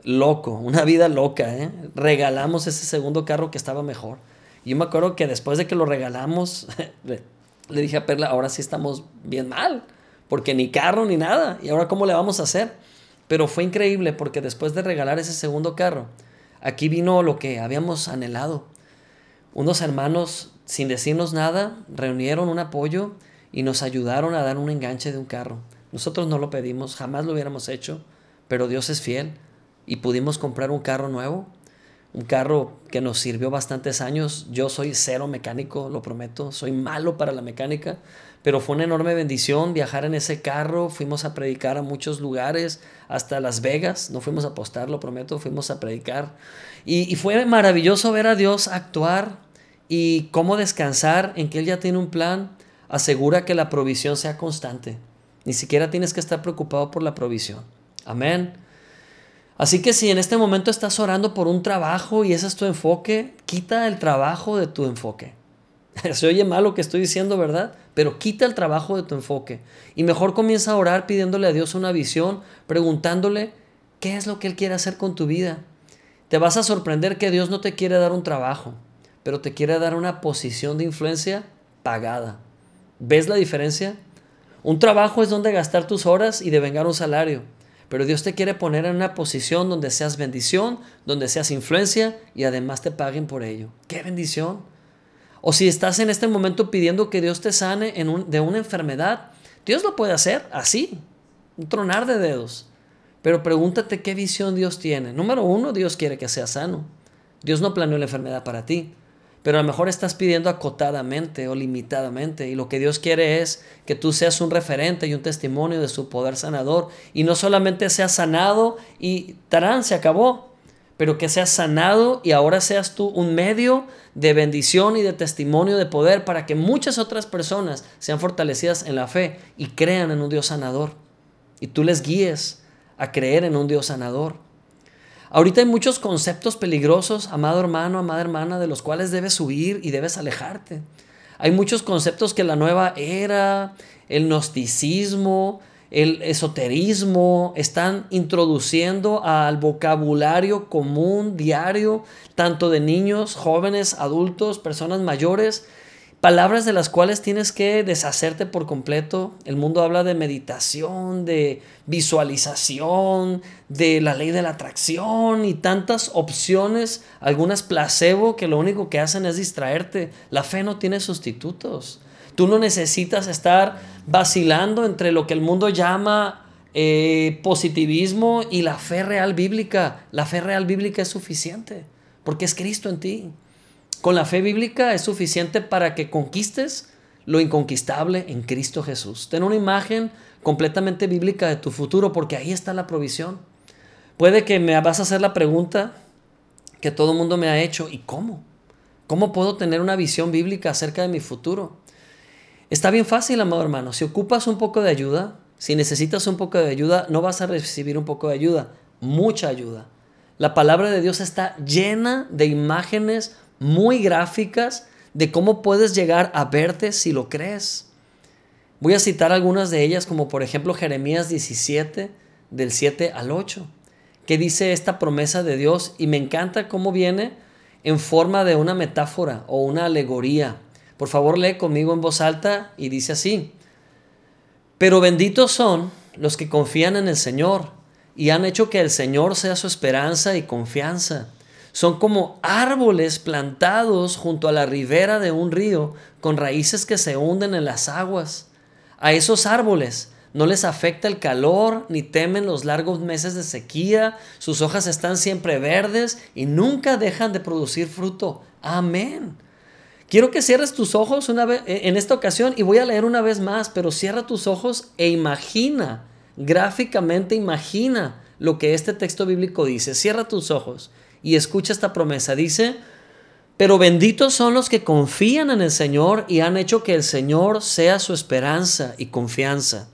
Loco, una vida loca, ¿eh? Regalamos ese segundo carro que estaba mejor. Y yo me acuerdo que después de que lo regalamos, le, le dije a Perla, ahora sí estamos bien mal, porque ni carro ni nada. ¿Y ahora cómo le vamos a hacer? Pero fue increíble porque después de regalar ese segundo carro, aquí vino lo que habíamos anhelado. Unos hermanos, sin decirnos nada, reunieron un apoyo y nos ayudaron a dar un enganche de un carro. Nosotros no lo pedimos, jamás lo hubiéramos hecho, pero Dios es fiel y pudimos comprar un carro nuevo, un carro que nos sirvió bastantes años. Yo soy cero mecánico, lo prometo, soy malo para la mecánica, pero fue una enorme bendición viajar en ese carro, fuimos a predicar a muchos lugares, hasta Las Vegas, no fuimos a apostar, lo prometo, fuimos a predicar. Y, fue maravilloso ver a Dios actuar y cómo descansar en que Él ya tiene un plan, asegura que la provisión sea constante. Ni siquiera tienes que estar preocupado por la provisión. Amén. Así que si en este momento estás orando por un trabajo y ese es tu enfoque, quita el trabajo de tu enfoque. Se oye mal lo que estoy diciendo, ¿verdad? Pero quita el trabajo de tu enfoque. Y mejor comienza a orar pidiéndole a Dios una visión, preguntándole ¿Qué es lo que Él quiere hacer con tu vida? Te vas a sorprender que Dios no te quiere dar un trabajo, pero te quiere dar una posición de influencia pagada. ¿Ves la diferencia? Un trabajo es donde gastar tus horas y devengar un salario. Pero Dios te quiere poner en una posición donde seas bendición, donde seas influencia y además te paguen por ello. ¡Qué bendición! O si estás en este momento pidiendo que Dios te sane de una enfermedad, Dios lo puede hacer así, un tronar de dedos. Pero pregúntate qué visión Dios tiene. Número uno, Dios quiere que seas sano. Dios no planeó la enfermedad para ti pero a lo mejor estás pidiendo acotadamente o limitadamente y lo que Dios quiere es que tú seas un referente y un testimonio de su poder sanador y no solamente seas sanado y tarán, se acabó, pero que seas sanado y ahora seas tú un medio de bendición y de testimonio de poder para que muchas otras personas sean fortalecidas en la fe y crean en un Dios sanador y tú les guíes a creer en un Dios sanador. Ahorita hay muchos conceptos peligrosos, amado hermano, amada hermana, de los cuales debes huir y debes alejarte. Hay muchos conceptos que la nueva era, el gnosticismo, el esoterismo están introduciendo al vocabulario común diario, tanto de niños, jóvenes, adultos, personas mayores, palabras de las cuales tienes que deshacerte por completo. El mundo habla de meditación, de visualización, de la ley de la atracción y tantas opciones, algunas placebo que lo único que hacen es distraerte. La fe no tiene sustitutos. Tú no necesitas estar vacilando entre lo que el mundo llama eh, positivismo y la fe real bíblica. La fe real bíblica es suficiente porque es Cristo en ti. Con la fe bíblica es suficiente para que conquistes lo inconquistable en Cristo Jesús. Ten una imagen completamente bíblica de tu futuro porque ahí está la provisión. Puede que me vas a hacer la pregunta que todo el mundo me ha hecho, ¿y cómo? ¿Cómo puedo tener una visión bíblica acerca de mi futuro? Está bien fácil, amado hermano. Si ocupas un poco de ayuda, si necesitas un poco de ayuda, no vas a recibir un poco de ayuda, mucha ayuda. La palabra de Dios está llena de imágenes muy gráficas de cómo puedes llegar a verte si lo crees. Voy a citar algunas de ellas, como por ejemplo Jeremías 17, del 7 al 8, que dice esta promesa de Dios y me encanta cómo viene en forma de una metáfora o una alegoría. Por favor, lee conmigo en voz alta y dice así, pero benditos son los que confían en el Señor y han hecho que el Señor sea su esperanza y confianza son como árboles plantados junto a la ribera de un río con raíces que se hunden en las aguas. A esos árboles no les afecta el calor ni temen los largos meses de sequía, sus hojas están siempre verdes y nunca dejan de producir fruto. Amén. Quiero que cierres tus ojos una vez en esta ocasión y voy a leer una vez más, pero cierra tus ojos e imagina, gráficamente imagina lo que este texto bíblico dice. Cierra tus ojos y escucha esta promesa. Dice, pero benditos son los que confían en el Señor y han hecho que el Señor sea su esperanza y confianza.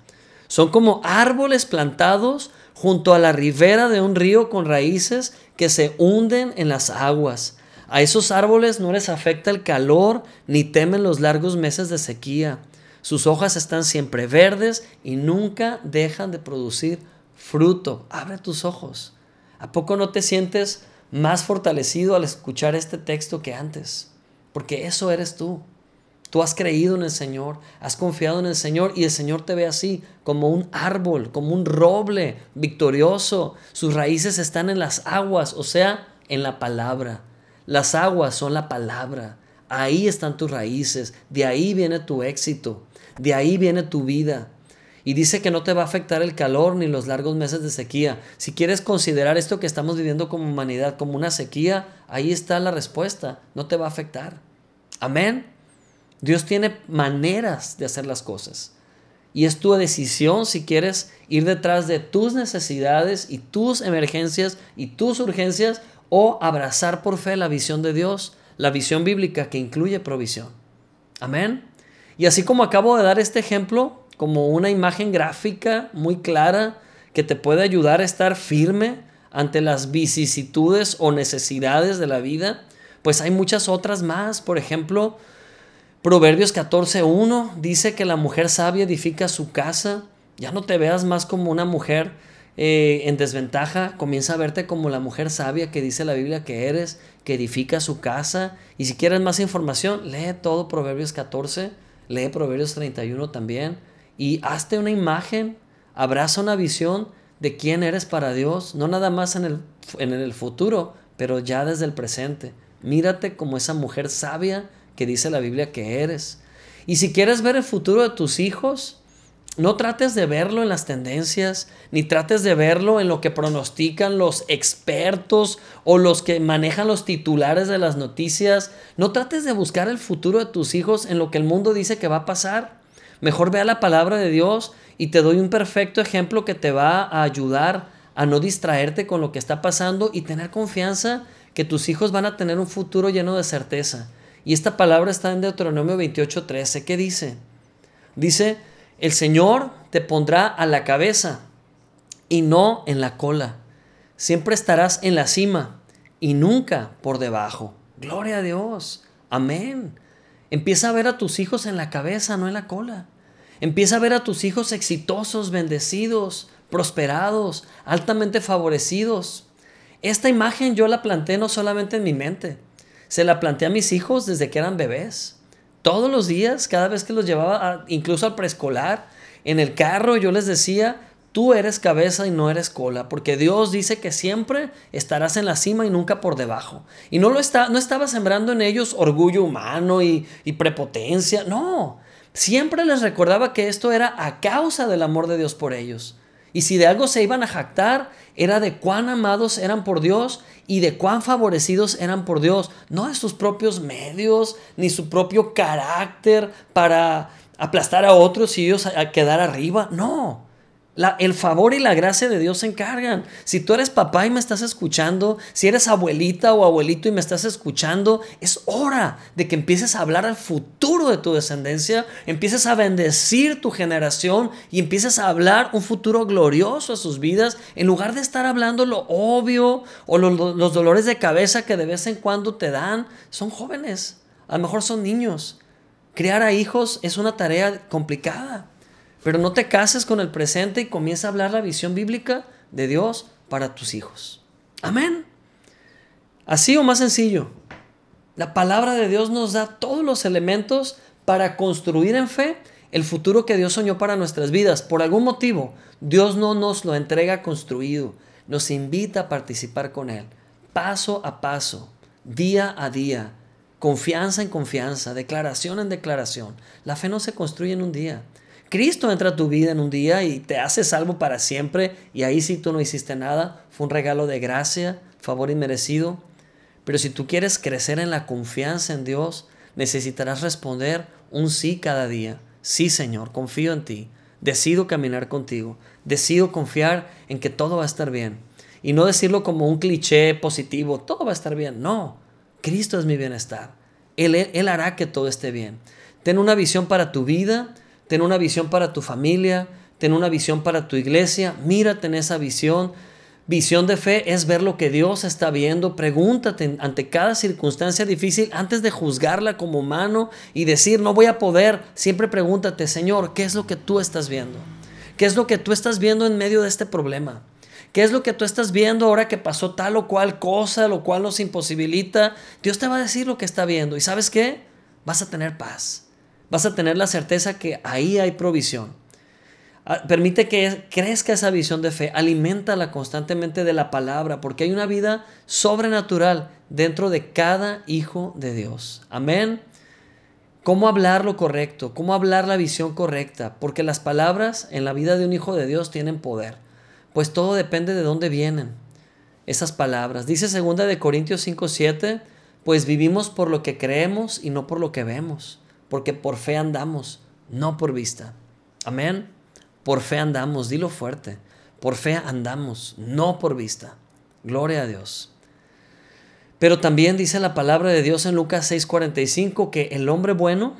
Son como árboles plantados junto a la ribera de un río con raíces que se hunden en las aguas. A esos árboles no les afecta el calor ni temen los largos meses de sequía. Sus hojas están siempre verdes y nunca dejan de producir fruto. Abre tus ojos. ¿A poco no te sientes más fortalecido al escuchar este texto que antes, porque eso eres tú. Tú has creído en el Señor, has confiado en el Señor y el Señor te ve así, como un árbol, como un roble victorioso. Sus raíces están en las aguas, o sea, en la palabra. Las aguas son la palabra. Ahí están tus raíces, de ahí viene tu éxito, de ahí viene tu vida. Y dice que no te va a afectar el calor ni los largos meses de sequía. Si quieres considerar esto que estamos viviendo como humanidad como una sequía, ahí está la respuesta. No te va a afectar. Amén. Dios tiene maneras de hacer las cosas. Y es tu decisión si quieres ir detrás de tus necesidades y tus emergencias y tus urgencias o abrazar por fe la visión de Dios, la visión bíblica que incluye provisión. Amén. Y así como acabo de dar este ejemplo, como una imagen gráfica muy clara que te puede ayudar a estar firme ante las vicisitudes o necesidades de la vida, pues hay muchas otras más. Por ejemplo, Proverbios 14.1 dice que la mujer sabia edifica su casa. Ya no te veas más como una mujer eh, en desventaja, comienza a verte como la mujer sabia que dice la Biblia que eres, que edifica su casa. Y si quieres más información, lee todo Proverbios 14, lee Proverbios 31 también. Y hazte una imagen, abraza una visión de quién eres para Dios, no nada más en el, en el futuro, pero ya desde el presente. Mírate como esa mujer sabia que dice la Biblia que eres. Y si quieres ver el futuro de tus hijos, no trates de verlo en las tendencias, ni trates de verlo en lo que pronostican los expertos o los que manejan los titulares de las noticias. No trates de buscar el futuro de tus hijos en lo que el mundo dice que va a pasar. Mejor vea la palabra de Dios y te doy un perfecto ejemplo que te va a ayudar a no distraerte con lo que está pasando y tener confianza que tus hijos van a tener un futuro lleno de certeza. Y esta palabra está en Deuteronomio 28:13. ¿Qué dice? Dice, el Señor te pondrá a la cabeza y no en la cola. Siempre estarás en la cima y nunca por debajo. Gloria a Dios. Amén. Empieza a ver a tus hijos en la cabeza, no en la cola. Empieza a ver a tus hijos exitosos, bendecidos, prosperados, altamente favorecidos. Esta imagen yo la planté no solamente en mi mente, se la planteé a mis hijos desde que eran bebés. Todos los días, cada vez que los llevaba, incluso al preescolar, en el carro, yo les decía, tú eres cabeza y no eres cola, porque Dios dice que siempre estarás en la cima y nunca por debajo. Y no, lo está, no estaba sembrando en ellos orgullo humano y, prepotencia, no. Siempre les recordaba que esto era a causa del amor de Dios por ellos. Y si de algo se iban a jactar, era de cuán amados eran por Dios y de cuán favorecidos eran por Dios, no de sus propios medios, ni su propio carácter para aplastar a otros y ellos a quedar arriba, no el favor y la gracia de Dios se encargan. Si tú eres papá y me estás escuchando, si eres abuelita o abuelito y me estás escuchando, es hora de que empieces a hablar al futuro de tu descendencia, empieces a bendecir tu generación y empieces a hablar un futuro glorioso a sus vidas, en lugar de estar hablando lo obvio o los dolores de cabeza que de vez en cuando te dan. Son jóvenes, a lo mejor son niños. Criar a hijos es una tarea complicada. Pero no te cases con el presente y comienza a hablar la visión bíblica de Dios para tus hijos. Amén. Así o más sencillo. La palabra de Dios nos da todos los elementos para construir en fe el futuro que Dios soñó para nuestras vidas. Por algún motivo, Dios no nos lo entrega construido, nos invita a participar con Él, paso a paso, día a día, confianza en confianza, declaración en declaración. La fe no se construye en un día. Cristo entra a tu vida en un día y te hace salvo para siempre y ahí si tú no hiciste nada, fue un regalo de gracia, favor inmerecido. Pero si tú quieres crecer en la confianza en Dios, necesitarás responder un sí cada día. Sí, Señor, confío en ti. Decido caminar contigo. Decido confiar en que todo va a estar bien. Y no decirlo como un cliché positivo, todo va a estar bien. No, Cristo es mi bienestar. Él, él hará que todo esté bien. Ten una visión para tu vida ten una visión para tu familia, ten una visión para tu iglesia, mírate en esa visión. Visión de fe es ver lo que Dios está viendo. Pregúntate ante cada circunstancia difícil antes de juzgarla como humano y decir no voy a poder. Siempre pregúntate, Señor, ¿qué es lo que tú estás viendo? ¿Qué es lo que tú estás viendo en medio de este problema? ¿Qué es lo que tú estás viendo ahora que pasó tal o cual cosa, lo cual nos imposibilita? Dios te va a decir lo que está viendo. ¿Y sabes qué? Vas a tener paz vas a tener la certeza que ahí hay provisión. Ah, permite que crezca esa visión de fe, aliméntala constantemente de la palabra, porque hay una vida sobrenatural dentro de cada hijo de Dios. Amén. ¿Cómo hablar lo correcto? ¿Cómo hablar la visión correcta? Porque las palabras en la vida de un hijo de Dios tienen poder. Pues todo depende de dónde vienen esas palabras. Dice 2 de Corintios 5:7, pues vivimos por lo que creemos y no por lo que vemos porque por fe andamos, no por vista. Amén. Por fe andamos, dilo fuerte. Por fe andamos, no por vista. Gloria a Dios. Pero también dice la palabra de Dios en Lucas 6:45 que el hombre bueno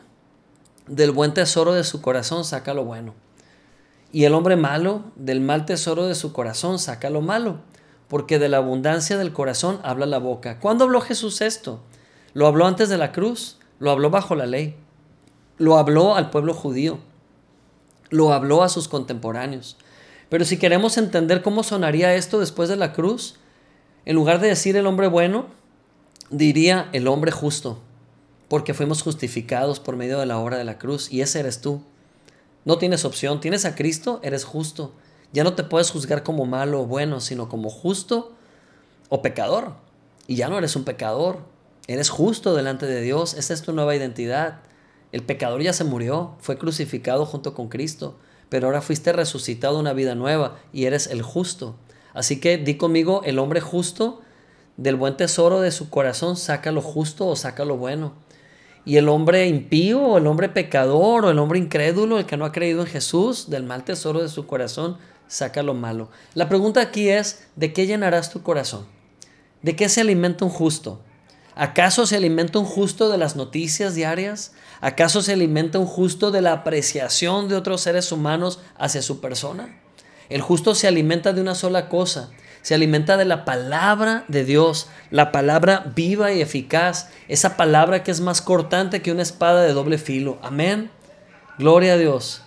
del buen tesoro de su corazón saca lo bueno. Y el hombre malo del mal tesoro de su corazón saca lo malo, porque de la abundancia del corazón habla la boca. ¿Cuándo habló Jesús esto? Lo habló antes de la cruz, lo habló bajo la ley. Lo habló al pueblo judío, lo habló a sus contemporáneos. Pero si queremos entender cómo sonaría esto después de la cruz, en lugar de decir el hombre bueno, diría el hombre justo, porque fuimos justificados por medio de la obra de la cruz y ese eres tú. No tienes opción, tienes a Cristo, eres justo. Ya no te puedes juzgar como malo o bueno, sino como justo o pecador. Y ya no eres un pecador, eres justo delante de Dios, esa es tu nueva identidad. El pecador ya se murió, fue crucificado junto con Cristo, pero ahora fuiste resucitado a una vida nueva y eres el justo. Así que di conmigo, el hombre justo del buen tesoro de su corazón saca lo justo o saca lo bueno. Y el hombre impío o el hombre pecador o el hombre incrédulo, el que no ha creído en Jesús, del mal tesoro de su corazón, saca lo malo. La pregunta aquí es, ¿de qué llenarás tu corazón? ¿De qué se alimenta un justo? ¿Acaso se alimenta un justo de las noticias diarias? ¿Acaso se alimenta un justo de la apreciación de otros seres humanos hacia su persona? El justo se alimenta de una sola cosa, se alimenta de la palabra de Dios, la palabra viva y eficaz, esa palabra que es más cortante que una espada de doble filo. Amén. Gloria a Dios.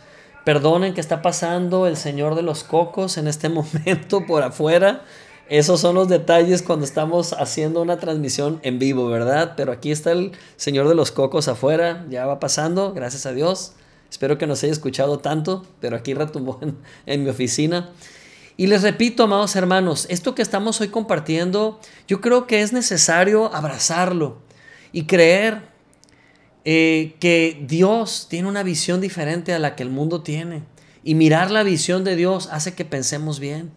Perdonen que está pasando el Señor de los Cocos en este momento por afuera. Esos son los detalles cuando estamos haciendo una transmisión en vivo, ¿verdad? Pero aquí está el Señor de los Cocos afuera, ya va pasando, gracias a Dios. Espero que no se haya escuchado tanto, pero aquí retumbó en, en mi oficina. Y les repito, amados hermanos, esto que estamos hoy compartiendo, yo creo que es necesario abrazarlo y creer eh, que Dios tiene una visión diferente a la que el mundo tiene. Y mirar la visión de Dios hace que pensemos bien.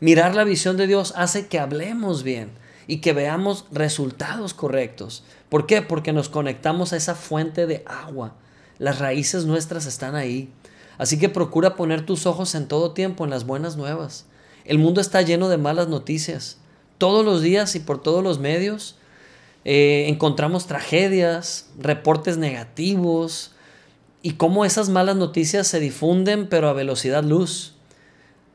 Mirar la visión de Dios hace que hablemos bien y que veamos resultados correctos. ¿Por qué? Porque nos conectamos a esa fuente de agua. Las raíces nuestras están ahí. Así que procura poner tus ojos en todo tiempo en las buenas nuevas. El mundo está lleno de malas noticias. Todos los días y por todos los medios eh, encontramos tragedias, reportes negativos y cómo esas malas noticias se difunden pero a velocidad luz.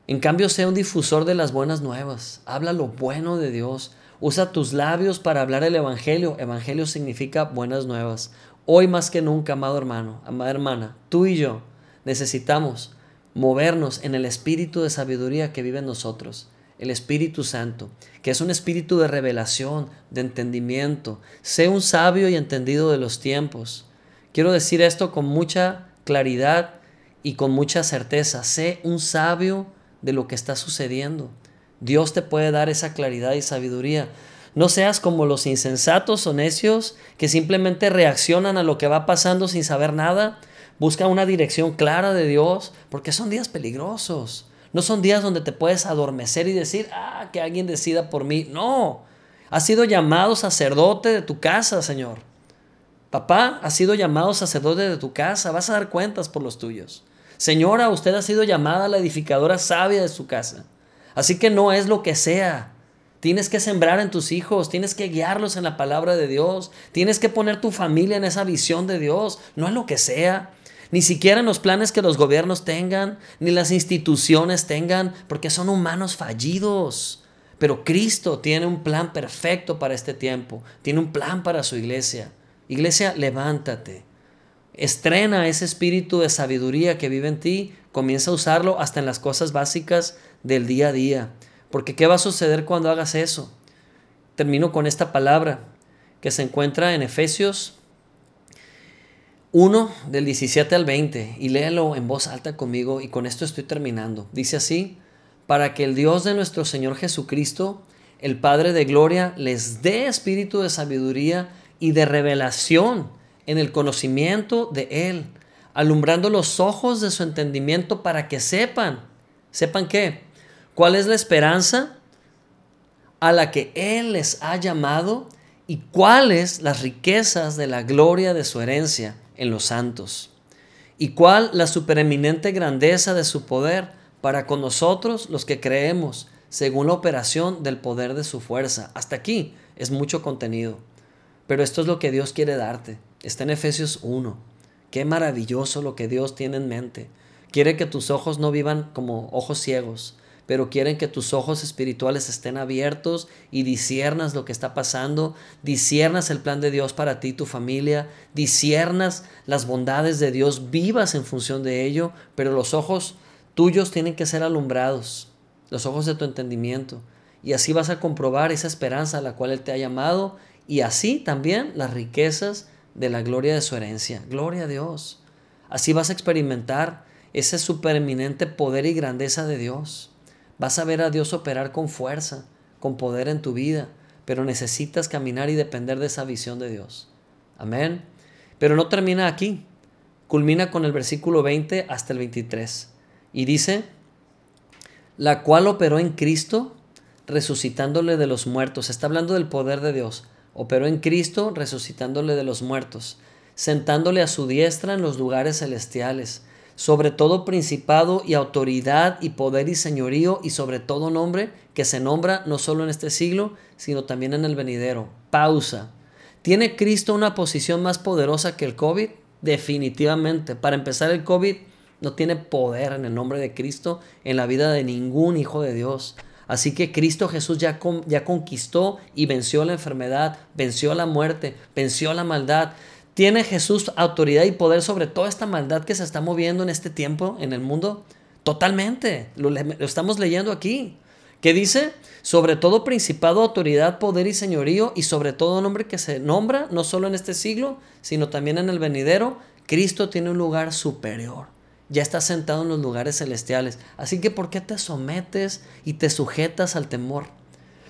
En cambio, sea un difusor de las buenas nuevas. Habla lo bueno de Dios. Usa tus labios para hablar el Evangelio. Evangelio significa buenas nuevas. Hoy más que nunca, amado hermano, amada hermana, tú y yo necesitamos movernos en el espíritu de sabiduría que vive en nosotros, el Espíritu Santo, que es un espíritu de revelación, de entendimiento. Sé un sabio y entendido de los tiempos. Quiero decir esto con mucha claridad y con mucha certeza. Sé un sabio de lo que está sucediendo. Dios te puede dar esa claridad y sabiduría. No seas como los insensatos o necios que simplemente reaccionan a lo que va pasando sin saber nada Busca una dirección clara de Dios, porque son días peligrosos. No son días donde te puedes adormecer y decir, ah, que alguien decida por mí. No, has sido llamado sacerdote de tu casa, Señor. Papá, ha sido llamado sacerdote de tu casa. Vas a dar cuentas por los tuyos. Señora, usted ha sido llamada la edificadora sabia de su casa. Así que no es lo que sea. Tienes que sembrar en tus hijos, tienes que guiarlos en la palabra de Dios, tienes que poner tu familia en esa visión de Dios, no es lo que sea ni siquiera en los planes que los gobiernos tengan, ni las instituciones tengan, porque son humanos fallidos. Pero Cristo tiene un plan perfecto para este tiempo, tiene un plan para su iglesia. Iglesia, levántate. Estrena ese espíritu de sabiduría que vive en ti, comienza a usarlo hasta en las cosas básicas del día a día. Porque ¿qué va a suceder cuando hagas eso? Termino con esta palabra que se encuentra en Efesios 1 del 17 al 20 y léelo en voz alta conmigo y con esto estoy terminando. Dice así, para que el Dios de nuestro Señor Jesucristo, el Padre de Gloria, les dé espíritu de sabiduría y de revelación en el conocimiento de Él, alumbrando los ojos de su entendimiento para que sepan, sepan qué, cuál es la esperanza a la que Él les ha llamado y cuáles las riquezas de la gloria de su herencia en los santos. ¿Y cuál la supereminente grandeza de su poder para con nosotros los que creemos, según la operación del poder de su fuerza? Hasta aquí es mucho contenido. Pero esto es lo que Dios quiere darte. Está en Efesios 1. Qué maravilloso lo que Dios tiene en mente. Quiere que tus ojos no vivan como ojos ciegos, pero quieren que tus ojos espirituales estén abiertos y disiernas lo que está pasando, disiernas el plan de Dios para ti tu familia, disiernas las bondades de Dios, vivas en función de ello, pero los ojos tuyos tienen que ser alumbrados, los ojos de tu entendimiento. Y así vas a comprobar esa esperanza a la cual Él te ha llamado y así también las riquezas de la gloria de su herencia. Gloria a Dios. Así vas a experimentar ese supereminente poder y grandeza de Dios. Vas a ver a Dios operar con fuerza, con poder en tu vida, pero necesitas caminar y depender de esa visión de Dios. Amén. Pero no termina aquí. Culmina con el versículo 20 hasta el 23. Y dice, la cual operó en Cristo, resucitándole de los muertos. Está hablando del poder de Dios. Operó en Cristo, resucitándole de los muertos, sentándole a su diestra en los lugares celestiales, sobre todo principado y autoridad y poder y señorío y sobre todo nombre que se nombra no solo en este siglo, sino también en el venidero. Pausa. ¿Tiene Cristo una posición más poderosa que el COVID? Definitivamente. Para empezar, el COVID no tiene poder en el nombre de Cristo en la vida de ningún hijo de Dios. Así que Cristo Jesús ya, conquistó y venció la enfermedad, venció la muerte, venció la maldad. ¿Tiene Jesús autoridad y poder sobre toda esta maldad que se está moviendo en este tiempo en el mundo? Totalmente. Lo, lo estamos leyendo aquí. ¿Qué dice? Sobre todo principado, autoridad, poder y señorío, y sobre todo nombre que se nombra, no solo en este siglo, sino también en el venidero, Cristo tiene un lugar superior ya estás sentado en los lugares celestiales. Así que ¿por qué te sometes y te sujetas al temor?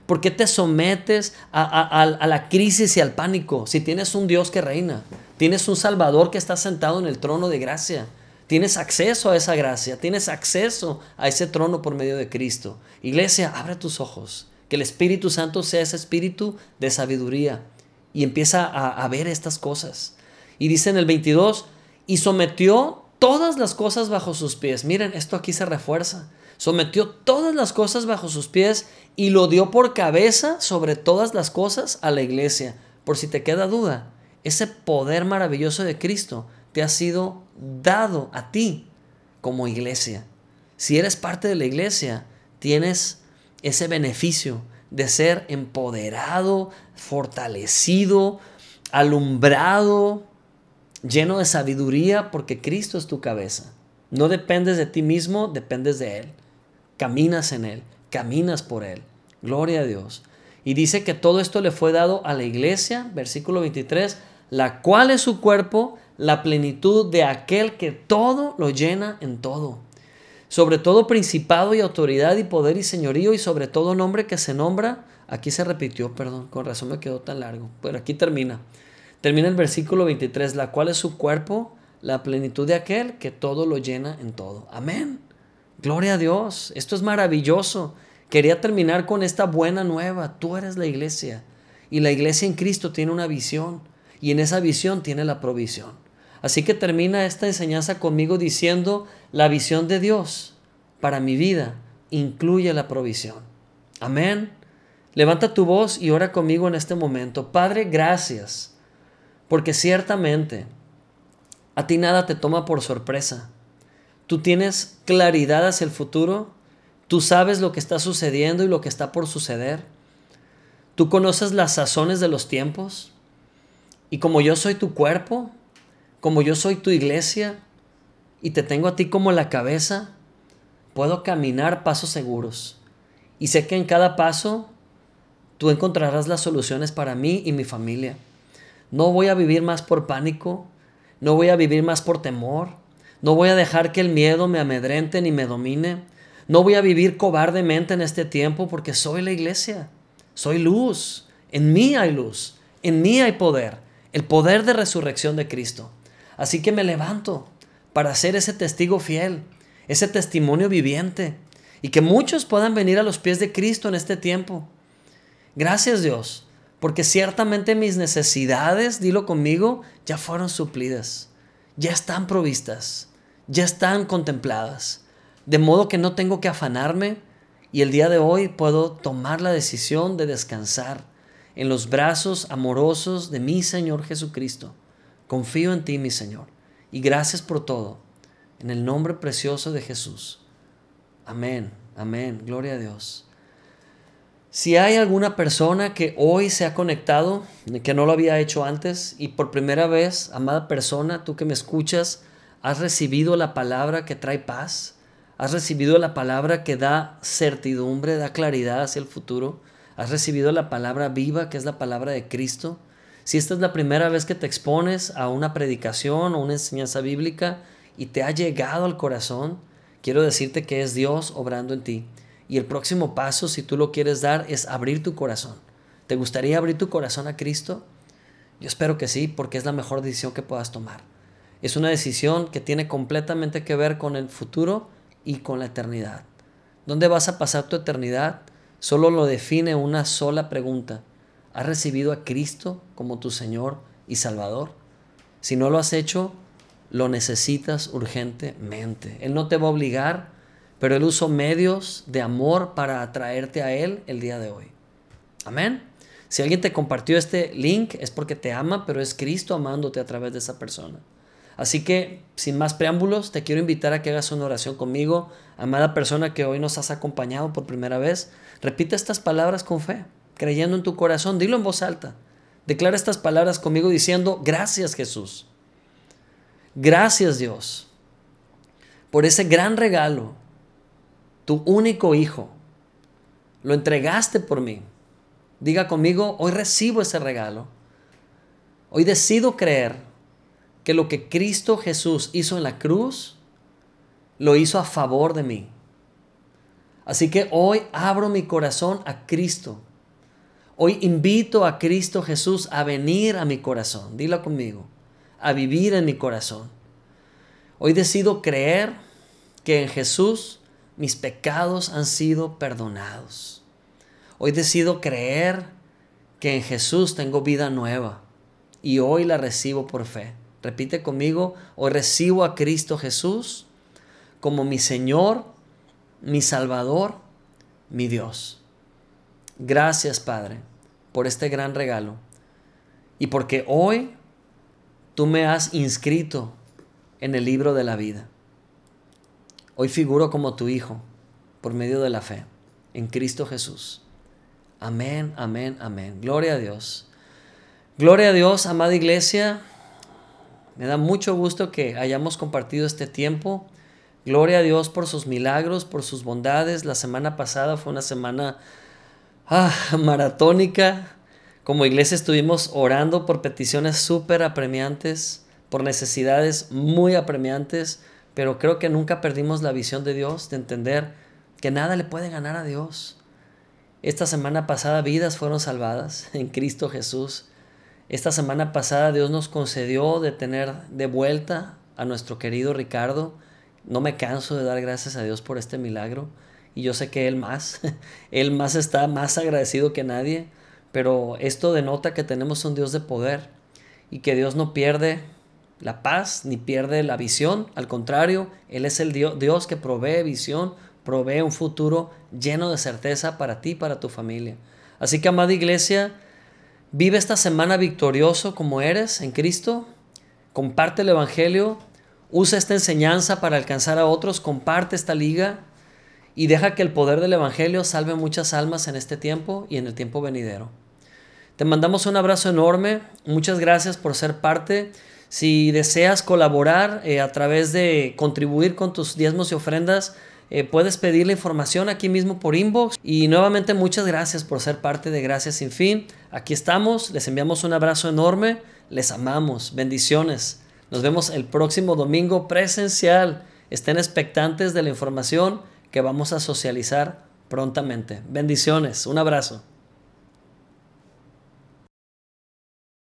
¿Por qué te sometes a, la crisis y al pánico si tienes un Dios que reina? Tienes un Salvador que está sentado en el trono de gracia. Tienes acceso a esa gracia, tienes acceso a ese trono por medio de Cristo. Iglesia, abre tus ojos. Que el Espíritu Santo sea ese espíritu de sabiduría y empieza a, a ver estas cosas. Y dice en el 22, y sometió todas las cosas bajo sus pies. Miren, esto aquí se refuerza. Sometió todas las cosas bajo sus pies y lo dio por cabeza sobre todas las cosas a la iglesia. Por si te queda duda, ese poder maravilloso de Cristo te ha sido dado a ti como iglesia. Si eres parte de la iglesia, tienes ese beneficio de ser empoderado, fortalecido, alumbrado, lleno de sabiduría porque Cristo es tu cabeza. No dependes de ti mismo, dependes de Él. Caminas en Él, caminas por Él. Gloria a Dios. Y dice que todo esto le fue dado a la iglesia, versículo 23, la cual es su cuerpo, la plenitud de aquel que todo lo llena en todo. Sobre todo principado y autoridad y poder y señorío y sobre todo nombre que se nombra. Aquí se repitió, perdón, con razón me quedó tan largo, pero aquí termina Termina el versículo 23, la cual es su cuerpo, la plenitud de aquel que todo lo llena en todo. Amén. Gloria a Dios. Esto es maravilloso. Quería terminar con esta buena nueva. Tú eres la iglesia. Y la iglesia en Cristo tiene una visión. Y en esa visión tiene la provisión. Así que termina esta enseñanza conmigo diciendo, la visión de Dios para mi vida incluye la provisión. Amén. Levanta tu voz y ora conmigo en este momento. Padre, gracias porque ciertamente a ti nada te toma por sorpresa. Tú tienes claridad hacia el futuro. Tú sabes lo que está sucediendo y lo que está por suceder. Tú conoces las sazones de los tiempos. Y como yo soy tu cuerpo, como yo soy tu iglesia, y te tengo a ti como la cabeza, puedo caminar pasos seguros. Y sé que en cada paso tú encontrarás las soluciones para mí y mi familia. No voy a vivir más por pánico, no voy a vivir más por temor, no voy a dejar que el miedo me amedrente ni me domine, no voy a vivir cobardemente en este tiempo porque soy la iglesia, soy luz, en mí hay luz, en mí hay poder, el poder de resurrección de Cristo. Así que me levanto para ser ese testigo fiel, ese testimonio viviente, y que muchos puedan venir a los pies de Cristo en este tiempo. Gracias Dios porque ciertamente mis necesidades, dilo conmigo, ya fueron suplidas, ya están provistas, ya están contempladas. De modo que no tengo que afanarme y el día de hoy puedo tomar la decisión de descansar en los brazos amorosos de mi Señor Jesucristo. Confío en ti, mi Señor, y gracias por todo. En el nombre precioso de Jesús. Amén, amén, gloria a Dios. Si hay alguna persona que hoy se ha conectado, que no lo había hecho antes, y por primera vez, amada persona, tú que me escuchas, has recibido la palabra que trae paz, ¿Has recibido la palabra que da certidumbre, da claridad hacia el futuro? ¿Has recibido la palabra viva, que es la palabra de Cristo? Si esta es la primera vez que te expones a una predicación o una enseñanza bíblica y te ha llegado al corazón, quiero decirte que es Dios obrando en ti. Y el próximo paso, si tú lo quieres dar, es abrir tu corazón. ¿Te gustaría abrir tu corazón a Cristo? Yo espero que sí, porque es la mejor decisión que puedas tomar. Es una decisión que tiene completamente que ver con el futuro y con la eternidad. ¿Dónde vas a pasar tu eternidad? Solo lo define una sola pregunta. ¿Has recibido a Cristo como tu Señor y Salvador? Si no lo has hecho, lo necesitas urgentemente. Él no te va a obligar, pero Él usó medios de amor para atraerte a Él el día de hoy. Amén. Si alguien te compartió este link es porque te ama, pero es Cristo amándote a través de esa persona. Así que, sin más preámbulos, te quiero invitar a que hagas una oración conmigo, amada persona que hoy nos has acompañado por primera vez. Repite estas palabras con fe, creyendo en tu corazón, dilo en voz alta. Declara estas palabras conmigo diciendo, gracias Jesús. Gracias Dios por ese gran regalo, tu único hijo. Lo entregaste por mí. Diga conmigo, hoy recibo ese regalo. Hoy decido creer que lo que Cristo Jesús hizo en la cruz, lo hizo a favor de mí. Así que hoy abro mi corazón a Cristo. Hoy invito a Cristo Jesús a venir a mi corazón. Dilo conmigo. A vivir en mi corazón. Hoy decido creer que en Jesús mis pecados han sido perdonados. Hoy decido creer que en Jesús tengo vida nueva y hoy la recibo por fe. Repite conmigo, hoy recibo a Cristo Jesús como mi Señor, mi Salvador, mi Dios. Gracias, Padre, por este gran regalo y porque hoy tú me has inscrito en el libro de la vida. Hoy figuro como tu Hijo por medio de la fe en Cristo Jesús. Amén, amén, amén. Gloria a Dios. Gloria a Dios, amada iglesia. Me da mucho gusto que hayamos compartido este tiempo. Gloria a Dios por sus milagros, por sus bondades. La semana pasada fue una semana ah, maratónica. Como iglesia estuvimos orando por peticiones súper apremiantes, por necesidades muy apremiantes, pero creo que nunca perdimos la visión de Dios, de entender que nada le puede ganar a Dios. Esta semana pasada vidas fueron salvadas en Cristo Jesús. Esta semana pasada Dios nos concedió de tener de vuelta a nuestro querido Ricardo. No me canso de dar gracias a Dios por este milagro. Y yo sé que Él más, Él más está más agradecido que nadie. Pero esto denota que tenemos un Dios de poder y que Dios no pierde la paz ni pierde la visión. Al contrario, Él es el Dios, que provee visión, provee un futuro lleno de certeza para ti y para tu familia. Así que, amada iglesia, Vive esta semana victorioso como eres en Cristo. Comparte el Evangelio. Usa esta enseñanza para alcanzar a otros. Comparte esta liga. Y deja que el poder del Evangelio salve muchas almas en este tiempo y en el tiempo venidero. Te mandamos un abrazo enorme. Muchas gracias por ser parte. Si deseas colaborar eh, a través de contribuir con tus diezmos y ofrendas, eh, puedes pedir la información aquí mismo por inbox. Y nuevamente muchas gracias por ser parte de Gracias Sin Fin. Aquí estamos, les enviamos un abrazo enorme, les amamos, bendiciones. Nos vemos el próximo domingo presencial. Estén expectantes de la información que vamos a socializar prontamente. Bendiciones, un abrazo.